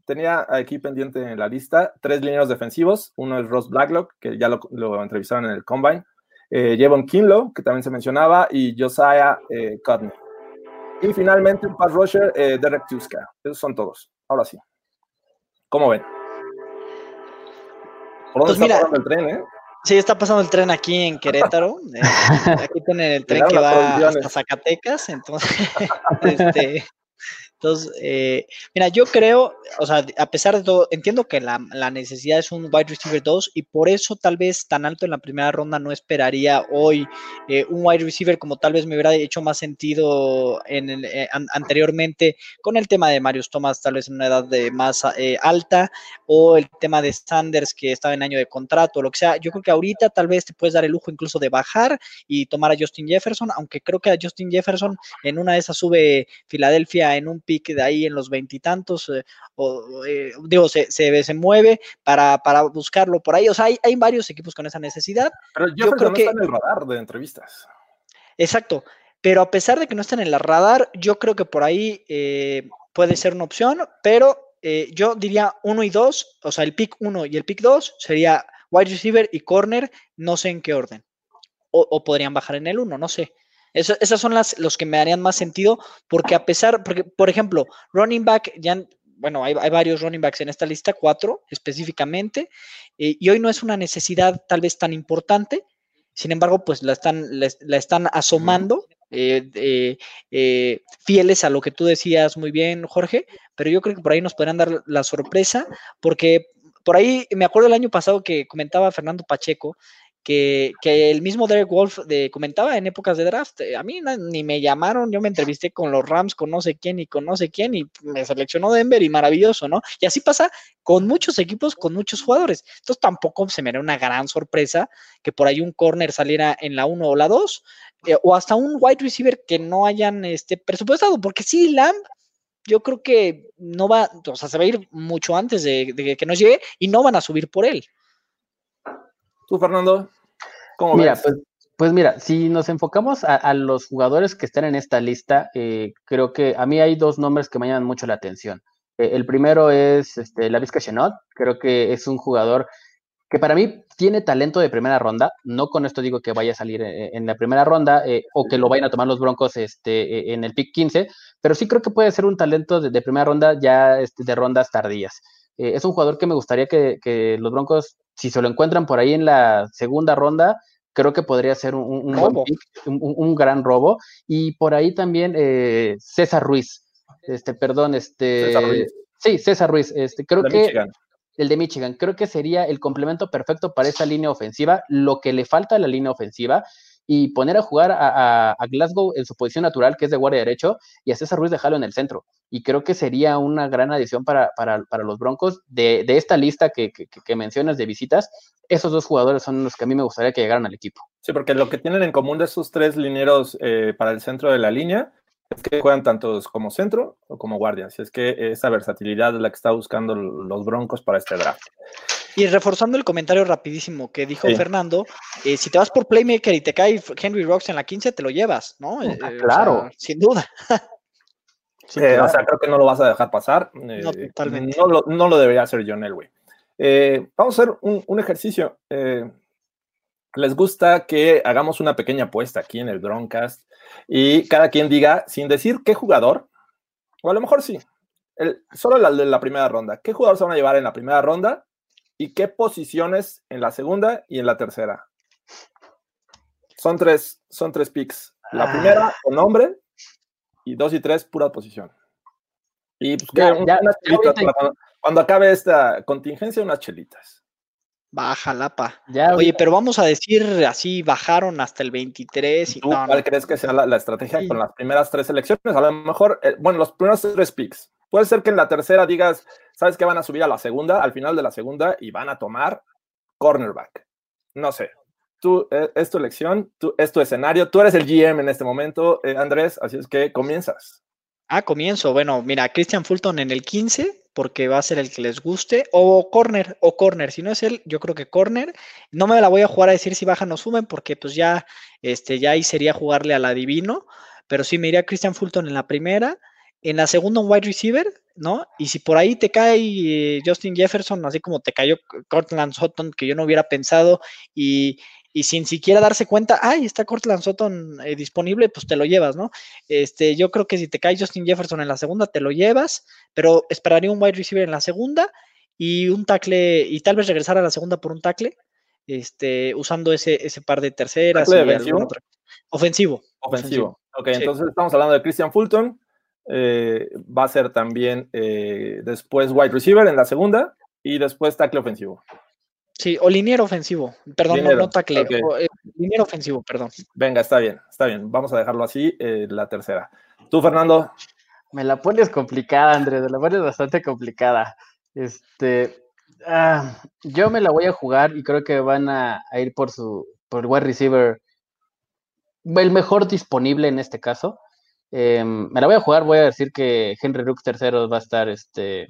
tenía aquí pendiente en la lista tres líneas defensivos. Uno es Ross Blacklock, que ya lo, lo entrevistaron en el Combine. Eh, Jevon Kinlow, que también se mencionaba, y Josiah eh, Y finalmente un pass rusher, eh, Derek Tuska. Esos son todos. Ahora sí. ¿Cómo ven? ¿Por dónde pues está pasando el tren, eh? Sí, está pasando el tren aquí en Querétaro. Eh, aquí tienen el tren que va hasta Zacatecas, entonces, este, entonces, eh, mira, yo creo, o sea, a pesar de todo, entiendo que la, necesidad es un wide receiver 2 y por eso tal vez tan alto en la primera ronda no esperaría hoy eh, un wide receiver como tal vez me hubiera hecho más sentido en eh, anteriormente con el tema de Marius Thomas, tal vez en una edad de más alta, o el tema de Sanders que estaba en año de contrato, lo que sea. Yo creo que ahorita tal vez te puedes dar el lujo incluso de bajar y tomar a Justin Jefferson, aunque creo que a Justin Jefferson en una de esas sube Filadelfia en un que de ahí en los veintitantos, eh, o eh, digo, se, se, mueve para, para, buscarlo por ahí. O sea, hay, hay, varios equipos con esa necesidad. Pero yo creo no que está en el radar de entrevistas. Exacto. Pero a pesar de que no está en el radar, yo creo que por ahí eh, puede ser una opción, pero yo diría uno y dos, o sea, el pick uno y el pick dos sería wide receiver y corner, no sé en qué orden. O, o podrían bajar en el uno, no sé esas son las, los que me harían más sentido, porque a pesar, porque, por ejemplo, running back, ya, bueno, hay, varios running backs en esta lista, cuatro específicamente, eh, y hoy no es una necesidad tal vez tan importante, sin embargo, pues la están, la, están asomando, eh, eh, fieles a lo que tú decías muy bien, Jorge, pero yo creo que por ahí nos podrían dar la sorpresa, porque por ahí me acuerdo el año pasado que comentaba Fernando Pacheco que, el mismo Derek Wolf de, comentaba en épocas de draft. Eh, a mí ni me llamaron, yo me entrevisté con los Rams, con no sé quién y con no sé quién, y me seleccionó Denver y maravilloso, ¿no? Y así pasa con muchos equipos, con muchos jugadores. Entonces tampoco se me da una gran sorpresa que por ahí un corner saliera en la 1 o la 2, eh, o hasta un wide receiver que no hayan este, presupuestado, porque sí, Lamb yo creo que no va, o sea, se va a ir mucho antes de, de, que nos llegue y no van a subir por él. ¿Tú, Fernando? ¿Cómo mira, Pues, pues mira, si nos enfocamos a, los jugadores que están en esta lista, eh, creo que a mí hay dos nombres que me llaman mucho la atención. Eh, el primero es este, La Vizca Chenot, creo que es un jugador que para mí tiene talento de primera ronda, no con esto digo que vaya a salir eh, en la primera ronda o que lo vayan a tomar los Broncos este, en el pick 15, pero sí creo que puede ser un talento de, primera ronda ya este, de rondas tardías. Es un jugador que me gustaría que, que, los Broncos si se lo encuentran por ahí en la segunda ronda, creo que podría ser un, un, gran robo. Y por ahí también eh, César Ruiz, este, perdón, este, César Ruiz. sí, César Ruiz, este, creo que el de Michigan, creo que sería el complemento perfecto para esa línea ofensiva, lo que le falta a la línea ofensiva y poner a jugar a, Glasgow en su posición natural, que es de guardia derecho, y a César Ruiz dejarlo en el centro. Y creo que sería una gran adición para, para, para los Broncos de, de esta lista que, que, mencionas de visitas. Esos dos jugadores son los que a mí me gustaría que llegaran al equipo. Sí, porque lo que tienen en común de esos tres linieros eh, para el centro de la línea que juegan tanto como centro o como guardia. Así es que esa versatilidad es la que está buscando los Broncos para este draft. Y reforzando el comentario rapidísimo que dijo Fernando, eh, si te vas por Playmaker y te cae Henry Rocks en la 15, te lo llevas, ¿no? Ah, eh, claro. sin duda. Eh, o sea, creo que no lo vas a dejar pasar. no, totalmente. No lo, debería hacer John Elway. vamos a hacer un, ejercicio. les gusta que hagamos una pequeña apuesta aquí en el Dronecast y cada quien diga, sin decir qué jugador, o a lo mejor sí, solo la de la primera ronda, qué jugador se van a llevar en la primera ronda ¿Y qué posiciones en la segunda y en la tercera? Son tres, son tres picks. La primera ah. con nombre y dos y tres pura posición. Y pues, cuando, acabe esta contingencia, unas chelitas. Baja lapa. Ya, Oye, pero vamos a decir así, bajaron hasta el 23 y ¿Tú no, cuál no. crees que sea la, la estrategia Sí. con las primeras tres selecciones? A lo mejor, eh, bueno, los primeros tres picks. Puede ser que en la tercera digas, ¿sabes que van a subir a la segunda, al final de la segunda, y van a tomar cornerback? No sé. Tú, eh, es tu elección, tú, es tu escenario, tú eres el GM en este momento, eh, Andrés, así es que comienzas. Ah, comienzo. Bueno, mira, Christian Fulton en el 15, porque va a ser el que les guste. O corner, o corner. Si no es él, yo creo que corner. No me la voy a jugar a decir si bajan o suben, porque pues ya, este, ya ahí sería jugarle al adivino. Pero sí me iría Christian Fulton en la primera. En la segunda, un wide receiver, ¿no? Y si por ahí te cae eh, Justin Jefferson, así como te cayó Cortland Sutton, que yo no hubiera pensado, y, y sin siquiera darse cuenta, ay, está Cortland Sutton eh, disponible, pues te lo llevas, ¿no? Este, yo creo que si te cae Justin Jefferson en la segunda, te lo llevas, pero esperaría un wide receiver en la segunda y un tackle, y tal vez regresar a la segunda por un tackle, este, usando ese, ese par de terceras ¿Tackle y otra- Ofensivo. Ofensivo. Ok, Sí. entonces estamos hablando de Christian Fulton. eh, va a ser también eh, después wide receiver en la segunda y después tackle ofensivo. Sí, o liniero ofensivo. Perdón, no, Liniero, no o, eh, liniero ofensivo, perdón. Venga, está bien, está bien. Vamos a dejarlo así, eh, la tercera. Tú, Fernando, Me la pones complicada, Andrés, me la pones bastante complicada. Este, ah, yo me la voy a jugar y creo que van a, a ir por su, por el wide receiver, el mejor disponible en este caso. Em, me la voy a jugar, voy a decir que Henry Rooks tercero va a estar este,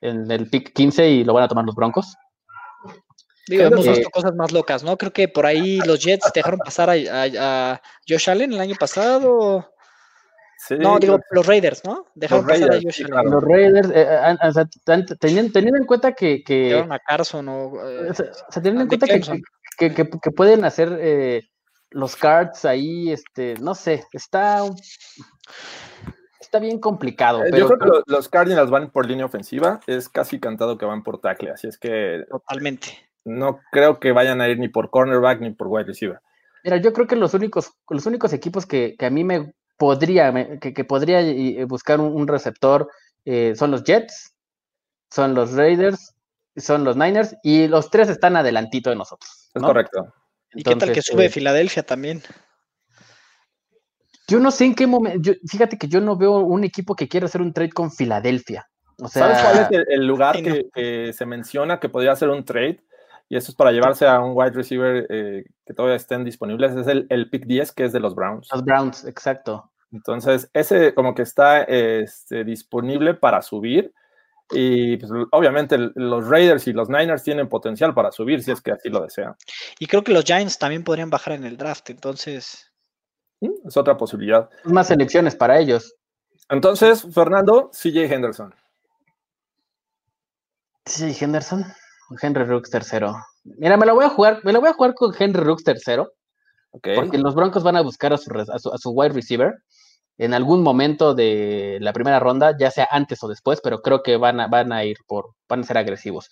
en el pick 15 y lo van a tomar los Broncos. Digo, hemos que- visto cosas más locas, ¿no? Creo que por ahí los Jets dejaron pasar a, a- a Josh Allen el año pasado. sí, No, digo, los Raiders, ¿no? Dejaron pasar Raiders, a Josh Allen. claro. Los Raiders, eh, eh, o sea, tan- teniendo, teniendo en cuenta que, que- a Carson o. eh, o sea, teniendo en cuenta que, que, que- que pueden hacer eh, los cards ahí, este, no sé, está está bien complicado, Eh, pero Yo creo que lo- los Cardinals van por línea ofensiva, es casi cantado que van por tackle, así es que Totalmente. No creo que vayan a ir ni por cornerback ni por wide receiver. mira, yo creo que los únicos, los únicos equipos que, que a mí me podría, me- que, que podría eh, buscar un, un receptor eh, son los Jets, son los Raiders, son los Niners, y los tres están adelantito de nosotros. Es correcto. ¿Y qué tal que sube eh, Filadelfia también? Yo no sé en qué momento, fíjate que yo no veo un equipo que quiera hacer un trade con Filadelfia. O sea, ¿Sabes cuál es el, el lugar Sí, no. que, que se menciona que podría ser un trade? Y eso es para llevarse a un wide receiver eh, que todavía estén disponibles. Es el, el pick 10, que es de los Browns. los Browns, exacto. Entonces, ese como que está este, disponible para subir. Y pues, obviamente los Raiders y los Niners tienen potencial para subir si es que así lo desean. Y creo que los Giants también podrían bajar en el draft, entonces. Es otra posibilidad. Más selecciones para ellos. Entonces, Fernando, CJ Henderson. Sí, Henderson. Henry Rooks tercero. Mira, me la voy a jugar, me la voy a jugar con Henry Rooks tercero, porque los Broncos van a buscar a su, res- a su, a su wide receiver en algún momento de la primera ronda, ya sea antes o después, pero creo que van a, van a ir por, van a ser agresivos.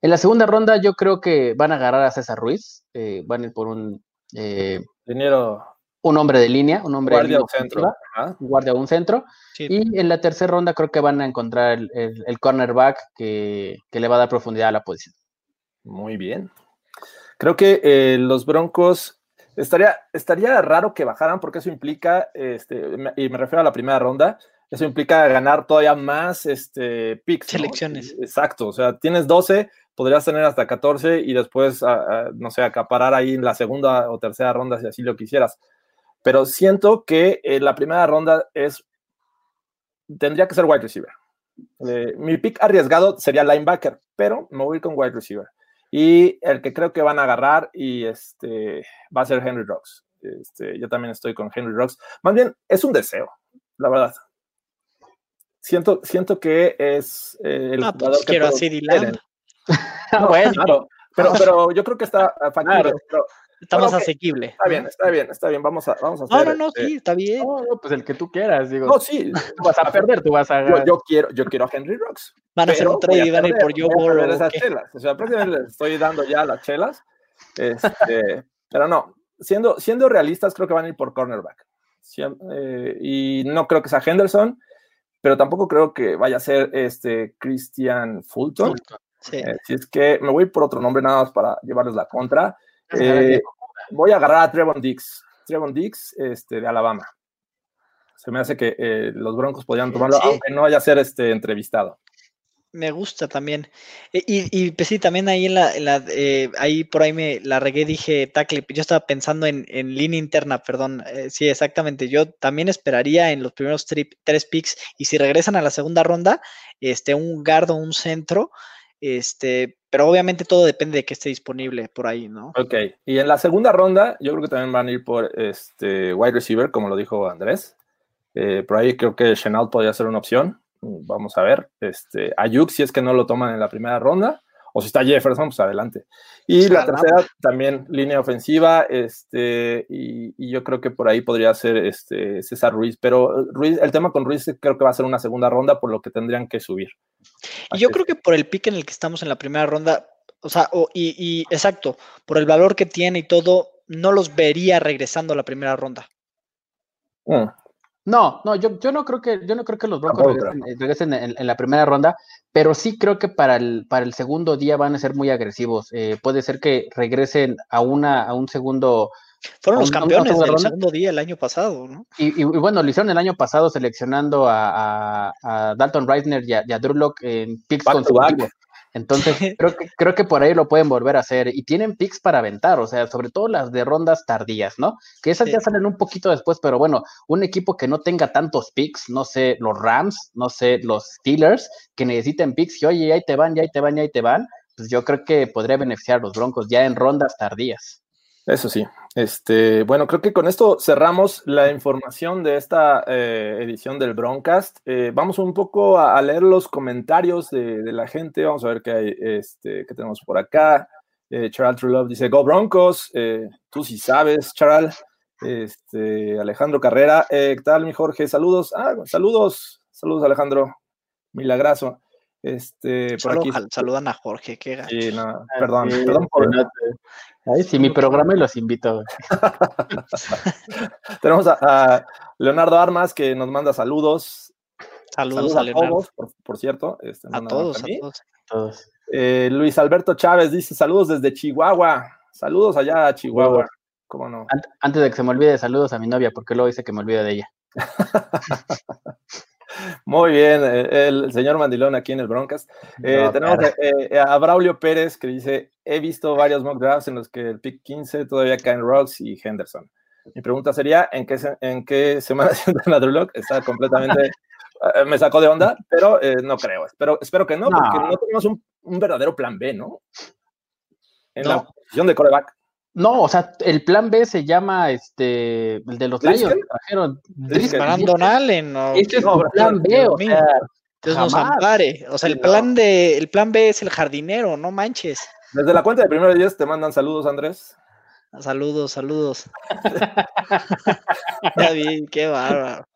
En la segunda ronda, yo creo que van a agarrar a César Ruiz, eh, van a ir por un, eh, Dinero, un hombre de línea, un hombre de guardia línea o centro. ¿ah? guardia o un centro. Sí, Y en la tercera ronda creo que van a encontrar el, el- el cornerback que, que le va a dar profundidad a la posición. Muy bien. Creo que eh, los Broncos estaría, estaría raro que bajaran porque eso implica, este, me- y me refiero a la primera ronda, eso implica ganar todavía más este, picks. ¿no? Selecciones. Exacto, o sea, tienes 12, podrías tener hasta 14 y después, a- a, no sé, acaparar ahí en la segunda o tercera ronda si así lo quisieras. Pero siento que eh, la primera ronda es, tendría que ser wide receiver. Eh, mi pick arriesgado sería linebacker, pero me voy a ir con wide receiver. Y el que creo que van a agarrar y este va a ser Henry Rocks. Este, yo también estoy con Henry Rocks. Más bien, es un deseo, la verdad. Siento, siento que es eh, el Ah, jugador pues que quiero a CD. Lamb. No, claro, pero, pero yo creo que está ah, factible. Claro. pero Está Bueno, más ok, asequible. está bien, está bien, está bien. Vamos a, vamos a No, hacer. no, no, este, sí, está bien. No, no, pues el que tú quieras, digo. no, sí. tú vas a perder, tú vas a Yo, yo quiero, yo quiero a Henry Rocks. Van a hacer un trade y van a ir por Joe voy a perder Burrow. esas chelas. O sea, prácticamente les estoy dando ya las chelas. Este, pero no, siendo, siendo realistas, creo que van a ir por cornerback. Eh, y no creo que sea Henderson, pero tampoco creo que vaya a ser este Christian Fulton. Sí. Eh, si es que me voy por otro nombre nada más para llevarles la contra. Eh, voy a agarrar a Trevon Dix. Trevon Dix este, de Alabama. Se me hace que eh, los Broncos podrían tomarlo, Sí. aunque no vaya a ser este, entrevistado. Me gusta también. E- Y, y pues sí, también ahí en la, en la, eh, ahí por ahí me la regué, dije tackle. Yo estaba pensando en, en línea interna, perdón. Eh, sí, exactamente. Yo también esperaría en los primeros tri- tres picks. Y si regresan a la segunda ronda, este, un guardo, un centro. Este, pero obviamente todo depende de que esté disponible por ahí, ¿no? Ok, y en la segunda ronda, yo creo que también van a ir por este wide receiver, como lo dijo Andrés. Eh, por ahí creo que Chenault podría ser una opción. Vamos a ver. Este, Ayuk, si es que no lo toman en la primera ronda, o si está Jefferson, pues adelante. Y la tercera, también línea ofensiva, este, y, y yo creo que por ahí podría ser este, César Ruiz, pero Ruiz, el tema con Ruiz creo que va a ser una segunda ronda, por lo que tendrían que subir. Y yo creo que por el pick en el que estamos en la primera ronda, o sea, o- y, y exacto, por el valor que tiene y todo, no los vería regresando a la primera ronda. Mm, No, no, yo, yo no creo que, yo no creo que los Broncos regresen, eh, regresen en, en la primera ronda, pero sí creo que para el, para el segundo día van a ser muy agresivos. Eh, puede ser que regresen a una, a un segundo, Fueron ¿A los campeones del ronda? segundo día el año pasado, ¿no? y, y- y bueno, lo hicieron el año pasado seleccionando a, a- a Dalton Reisner y a, y a Drew Lock en picks Back to back. consecutivos. Entonces, creo que, creo que por ahí lo pueden volver a hacer. Y tienen picks para aventar, o sea, sobre todo las de rondas tardías, ¿no? Que esas Sí. ya salen un poquito después, pero bueno, un equipo que no tenga tantos picks, no sé, los Rams, no sé, los Steelers, que necesiten picks, y oye, ahí te van, ya ahí te van, ya ahí te van, pues yo creo que podría beneficiar a los Broncos ya en rondas tardías. Eso sí. Este, bueno, creo que con esto cerramos la información de esta eh, edición del Broncast. Eh, vamos un poco a, leer los comentarios de, la gente. Vamos a ver qué hay, este, qué tenemos por acá. Eh, Charal True Love dice: Go Broncos. Eh, tú sí sabes, Charal. Este, Alejandro Carrera. ¿Qué tal, mi Jorge? Saludos. Ah, saludos. Saludos, Alejandro. Milagrazo. Este, por aquí. saludan a Jorge, qué gacho. Sí, no, perdón, Sí, perdón por, Ay, sí, mi programa y los invito. Tenemos a, a Leonardo Armas que nos manda saludos. Saludos, Saludos a a Leonardo. todos, por, por cierto. este, A nada más todos, a todos. Todos. Eh, Luis Alberto Chávez dice saludos desde Chihuahua. Saludos allá a Chihuahua. ¿Cómo no? Ant- Antes de que se me olvide, saludos a mi novia, porque luego dice que me olvide de ella. Muy bien, eh, el señor Mandilón aquí en el Broncas. Eh, No, tenemos eh, a Braulio Pérez que dice: He visto varios mock drafts en los que el pick 15 todavía caen Rocks y Henderson. Mi pregunta sería: ¿en qué, se- en qué semana sientan a Drew? Está completamente. me sacó de onda, pero eh, no creo. Espero, espero que no, porque No. no tenemos un, un verdadero plan B, ¿no? En la No. posición de coreback. No, o sea, el plan B se llama este, el de los. Lions que trajeron. Brandon Allen. o- Este es No, el plan B, Dios o sea, Dios nos ampare. O sea, el No. plan de, el plan B es el jardinero, no manches. Desde la cuenta de primero de 10 te mandan saludos, Andrés. Saludos, saludos. David, qué bárbaro.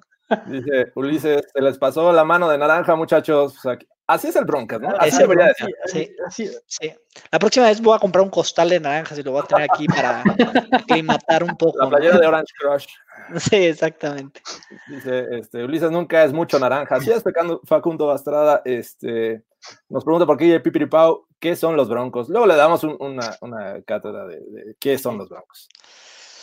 Dice Ulises, se les pasó la mano de naranja, muchachos. O sea, que- así es el Broncas, ¿no? Así debería de Broncas, ser. sí, sí. La próxima vez voy a comprar un costal de naranjas y lo voy a tener aquí para aclimatar un poco. La ¿no? playera de Orange Crush. Sí, exactamente. Dice, este, Ulises nunca es mucho naranja. Así es, Facundo Bastrada, este, nos pregunta por qué Pipiripau, ¿qué son los broncos? Luego le damos un- una, una cátedra de, de qué son los broncos.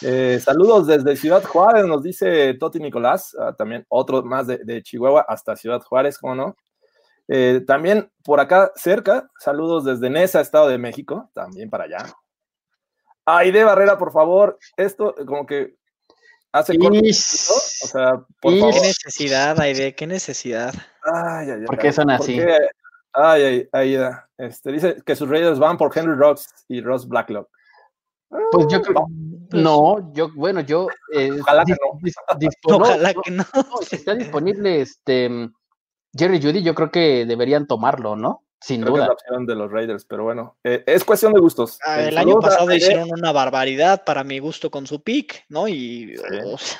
Eh, saludos desde Ciudad Juárez, nos dice Toti Nicolás, ah, también otro más de, de Chihuahua hasta Ciudad Juárez, ¿cómo no? Eh, también por acá cerca, saludos desde Nesa, Estado de México, también para allá. Aide Barrera, por favor, esto como que hace corto. O sea, por Ish. favor. Qué necesidad, Aide, qué necesidad. Ay, ay, ay. ¿Por qué son así? qué? Ay, ay, Aida. Este, dice que sus Raiders van por Henry Rocks y Ross Blacklock. Pues yo creo, no, yo, bueno, yo, eh, Ojalá que dis- no. dis- dispo- no, Ojalá no, que no. no, si está disponible este Jerry Judy, yo creo que deberían tomarlo, ¿no? Sin Creo que es la duda. opción de los Raiders, pero bueno, eh, es cuestión de gustos. Ah, El año pasado hicieron una barbaridad para mi gusto con su pick, ¿no? Y o sea,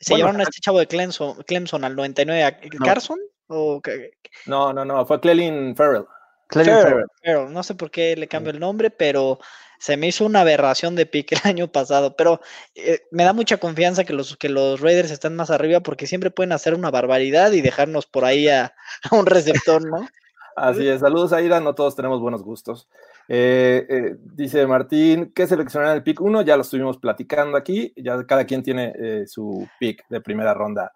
se Bueno, llevaron a este chavo de Clemson, Clemson al 99, ¿a No. Carson o qué? No, no, no, fue Clelin Farrell. Clarence Farrell, Farrell. Farrell, no sé por qué le cambio el nombre, pero se me hizo una aberración de pick el año pasado. Pero eh, me da mucha confianza que los, que los Raiders están más arriba porque siempre pueden hacer una barbaridad y dejarnos por ahí a, un receptor, ¿no? Así es, saludos Aida, no todos tenemos buenos gustos. Eh, eh, dice Martín, ¿qué seleccionar en el pick 1? Ya lo estuvimos platicando aquí, ya cada quien tiene su pick de primera ronda.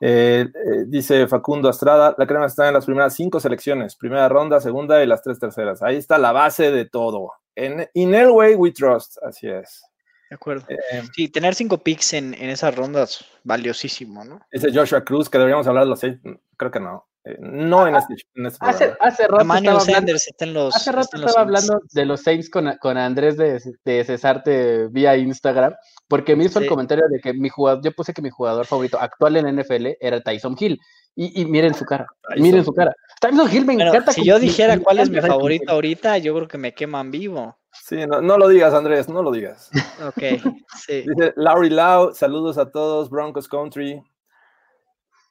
Eh, eh, dice Facundo Estrada, la crema está en las primeras cinco selecciones, primera ronda, segunda y las tres terceras. Ahí está la base de todo. En In Elway We Trust, así es. De acuerdo. Eh, Sí, tener cinco picks en, en esas rondas, valiosísimo, ¿no? dice Joshua Cruz que deberíamos hablar de los seis, creo que no. Eh, no en este, en este Hace, rato Emmanuel estaba hablando, Sanders está en los. hace rato está en los estaba hablando de los Saints con, con Andrés de, de Cesarte vía Instagram, porque me hizo el comentario de que mi jugador, yo puse que mi jugador favorito actual en NFL era Tyson Hill. Y, y miren su cara, Tyson miren su Hill. cara. Tyson Hill me Bueno, encanta. si yo dijera cuál es mi favorito ahorita, yo creo que me queman vivo. Sí, no, no lo digas, Andrés, no lo digas. Ok, sí. Dice Laurie Lau, saludos a todos, Broncos Country.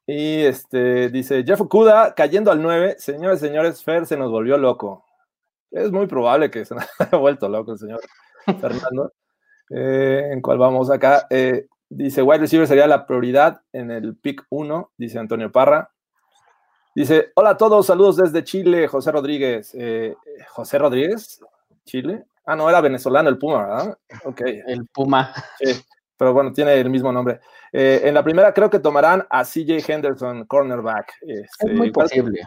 Y este dice Jeff Okuda cayendo al 9. Señores, señores, Fer se nos volvió loco. Es muy probable que se nos haya vuelto loco el señor Fernando. Eh, ¿En cuál vamos acá? Eh, dice wide receiver sería la prioridad en el pick 1, dice Antonio Parra. Dice, hola a todos, saludos desde Chile, José Rodríguez. Eh, José Rodríguez, Chile. Ah, no, era venezolano el Puma, ¿verdad? Ok. El Puma. Sí, pero bueno, tiene el mismo nombre. Eh, en la primera creo que tomarán a CJ Henderson, cornerback. Este, Es muy igual, posible.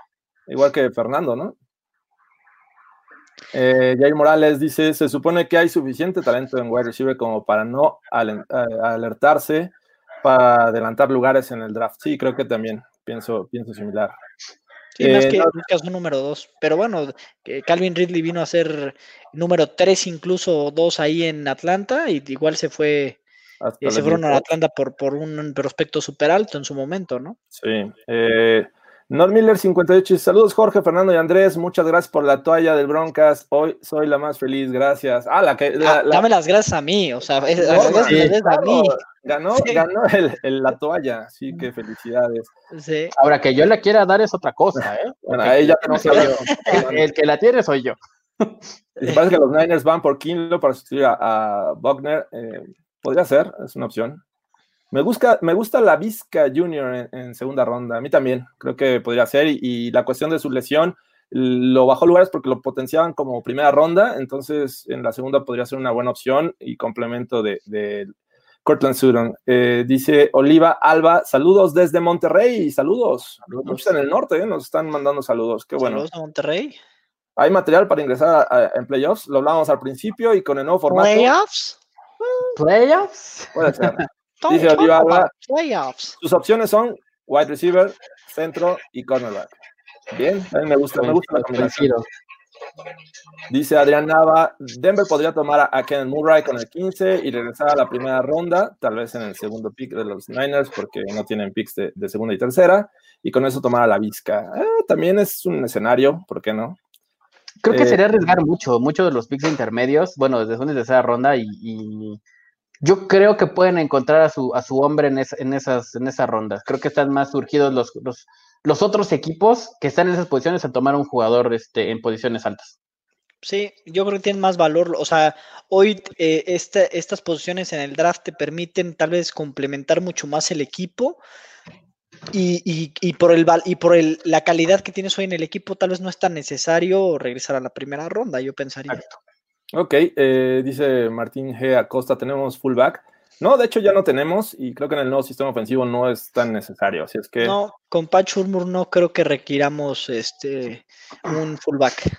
igual que Fernando, ¿no? Eh, Jair Morales dice, se supone que hay suficiente talento en wide receiver como para no alertarse para adelantar lugares en el draft. Sí, creo que también pienso, pienso similar. Sí, más Eh, que no- un número dos. Pero bueno, que Calvin Ridley vino a ser número tres, incluso dos ahí en Atlanta, y igual se fue, hasta eh, se fueron a. Atlanta por, por un prospecto súper alto en su momento, ¿no? Sí. Eh, Nor Miller 58, saludos Jorge, Fernando y Andrés, muchas gracias por la toalla del Broncas, hoy soy la más feliz, gracias. Ah, la que... la- Ah, la- dame las gracias a mí, o sea, es- No, las gracias sí, las des a mí. Ganó, Sí. ganó el, el- la toalla, sí que felicidades. Sí. Ahora que yo la quiera dar es otra cosa, ¿eh? Bueno, Porque ahí ya hablar el, el que la tiene soy yo. Y parece que los Niners van por Kinlo para sustituir a, a Buckner. eh, podría ser, es una opción. Me gusta, me gusta la Vizca Junior en, en segunda ronda. A mí también, creo que podría ser. Y, y la cuestión de su lesión lo bajó lugares porque lo potenciaban como primera ronda. Entonces, en la segunda podría ser una buena opción y complemento de, de Cortland Sutton. Eh, dice Oliva Alba, saludos desde Monterrey. Saludos. Muchos en el norte eh, nos están mandando saludos. Qué bueno. Saludos a Monterrey. Hay material para ingresar a- a- en playoffs, lo hablábamos al principio y con el nuevo formato. Playoffs. Playoffs. Puede ser. Dice Alba, Playoffs. sus opciones son wide receiver, centro y cornerback. Bien, a mí me gusta, me gusta la combinación. Dice Adrián Nava, Denver podría tomar a, Kenneth Murray con el 15 y regresar a la primera ronda, tal vez en el segundo pick de los Niners, porque no tienen picks de, de segunda y tercera, y con eso tomar a la Vizca. Eh, también es un escenario, ¿por qué no? Creo que Eh, sería arriesgar mucho, muchos de los picks intermedios, bueno, desde y tercera ronda, y, y yo creo que pueden encontrar a su, a su hombre en, es- en, esas, en esas rondas. Creo que están más surgidos los, los, los otros equipos que están en esas posiciones a tomar un jugador este, en posiciones altas. Sí, yo creo que tienen más valor. O sea, hoy eh, este- estas posiciones en el draft te permiten tal vez complementar mucho más el equipo. Y, y- y por, el, y por el, la calidad que tienes hoy en el equipo, tal vez no es tan necesario regresar a la primera ronda, yo pensaría. Ok, eh, dice Martín G. Acosta, tenemos fullback. No, de hecho ya no tenemos y creo que en el nuevo sistema ofensivo no es tan necesario. Así es que No, con Pat Shurmur no creo que requiramos este un fullback.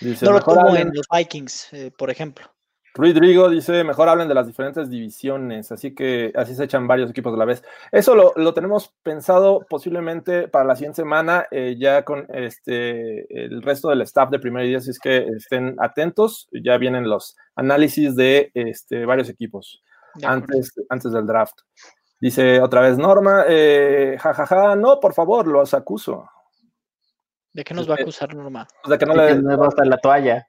dice, No lo hablen- en los Vikings, eh, por ejemplo. Rodrigo dice, mejor hablen de las diferentes divisiones, así que así se echan varios equipos a la vez. Eso lo, lo tenemos pensado posiblemente para la siguiente semana, eh, ya con este el resto del staff de primer día, así es que estén atentos, ya vienen los análisis de este, varios equipos De antes, antes del draft. Dice otra vez Norma, eh, jajaja, no, por favor, los acuso. ¿De qué nos va a acusar Norma? O sea, que no que le... no la toalla.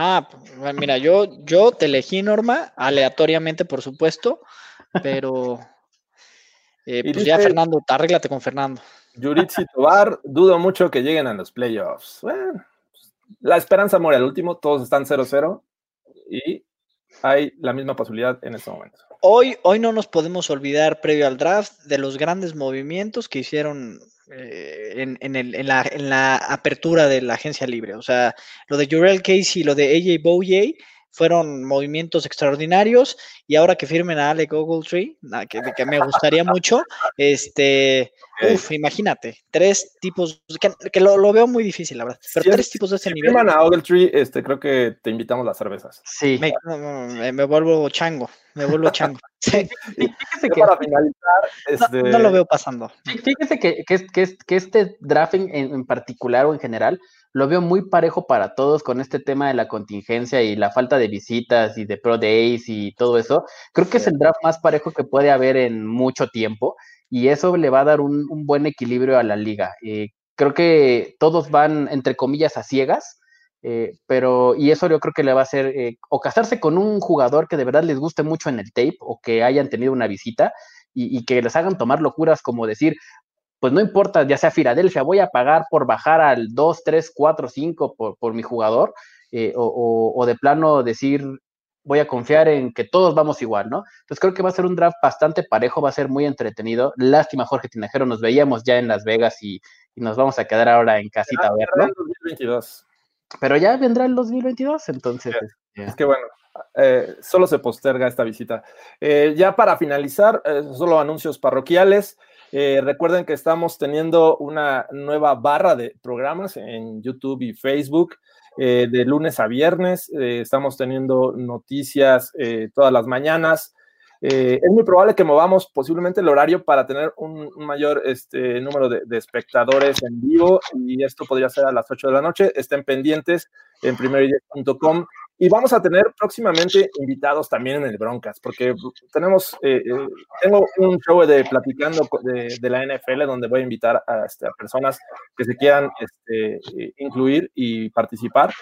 Ah, pues, mira, yo, yo te elegí Norma, aleatoriamente, por supuesto, pero eh, pues ya Fernando, arréglate con Fernando. Yuritsi Tobar, dudo mucho que lleguen a los playoffs. Bueno, la esperanza muere al último, todos están 0-0 y hay la misma posibilidad en este momento. Hoy, hoy no nos podemos olvidar, previo al draft, de los grandes movimientos que hicieron eh, en, en el- en la, en la apertura de la agencia libre. O sea, lo de Jurel Casey y lo de AJ Bouye fueron movimientos extraordinarios y ahora que firmen a Alec Ogletree, que, me gustaría mucho, este. Uf, imagínate, tres tipos, que, que lo, lo veo muy difícil, la verdad, pero Si es- tres tipos de ese Si nivel, a Ogletree, este, creo que te invitamos las cervezas. Sí. me, no, no, me- me vuelvo chango, me vuelvo chango. Sí, Fíjese que- para finalizar, no, este, no lo veo pasando. Fí- Fíjese que, que este drafting en, en particular o en general lo veo muy parejo para todos con este tema de la contingencia y la falta de visitas y de pro days y todo eso. Creo que es el draft más parejo que puede haber en mucho tiempo y eso le va a dar un, buen equilibrio a la liga. Eh, creo que todos van, entre comillas, a ciegas. eh, pero, y eso yo creo que le va a hacer, eh, o casarse con un jugador que de verdad les guste mucho en el tape, o que hayan tenido una visita, y, que les hagan tomar locuras como decir, pues no importa, ya sea Filadelfia, voy a pagar por bajar al 2, 3, 4, 5 por, por mi jugador, o, o- o de plano decir, voy a confiar en que todos vamos igual, ¿no? Entonces creo que va a ser un draft bastante parejo, va a ser muy entretenido. Lástima, Jorge Tinajero, nos veíamos ya en Las Vegas y, y nos vamos a quedar ahora en casita a será verlo. en 2022. Pero ya vendrá el 2022, entonces. este, Es que bueno, eh, solo se posterga esta visita. Eh, ya para finalizar, eh, solo anuncios parroquiales. Recuerden que estamos teniendo una nueva barra de programas en YouTube y Facebook. Eh, de lunes a viernes, eh, estamos teniendo noticias eh, todas las mañanas. Eh, es muy probable que movamos posiblemente el horario para tener un, mayor este, número de, de espectadores en vivo y esto podría ser a las 8 de la noche. Estén pendientes en primeridía.com y vamos a tener próximamente invitados también en el Broncas, porque tenemos, eh, eh, tengo un show de platicando de la NFL donde voy a invitar a, este, a personas que se quieran este, eh, incluir y participar.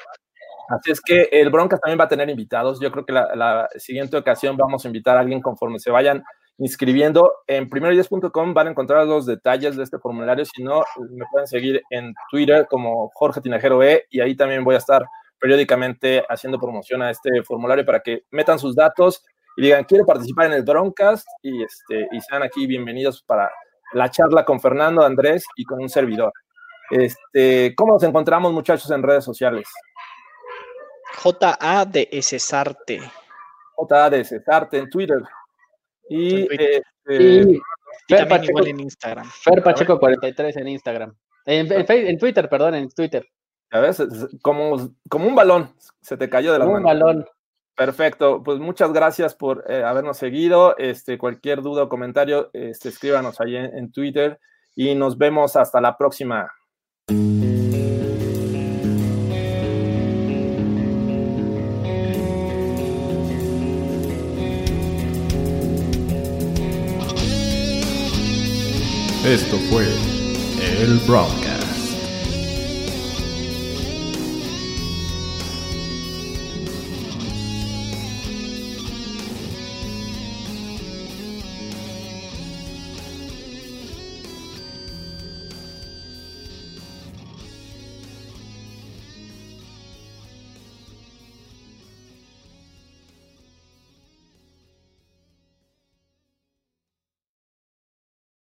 Así es que el Broncas también va a tener invitados. Yo creo que la, la siguiente ocasión vamos a invitar a alguien conforme se vayan inscribiendo. En primeroyes.com van a encontrar los detalles de este formulario. Si no, me pueden seguir en Twitter como Jorge Tinajero E y ahí también voy a estar periódicamente haciendo promoción a este formulario para que metan sus datos y digan, quiero participar en el Broncast y, este, y sean aquí bienvenidos para la charla con Fernando, Andrés y con un servidor. Este, ¿Cómo nos encontramos, muchachos, en redes sociales? J.A. de Cesarte. J de Cesarte en Twitter. Y, En Twitter. este, y Fer también Pacheco, igual en Instagram. Fer Pacheco 43 en Instagram. En, en Fe- en Twitter, perdón, en Twitter. Ya ves, es como, como un balón, se te cayó de las Un manos. balón. Perfecto, pues muchas gracias por eh, habernos seguido. Este, cualquier duda o comentario, este, escríbanos ahí en, en Twitter y nos vemos hasta la próxima. Esto fue el Broadcast.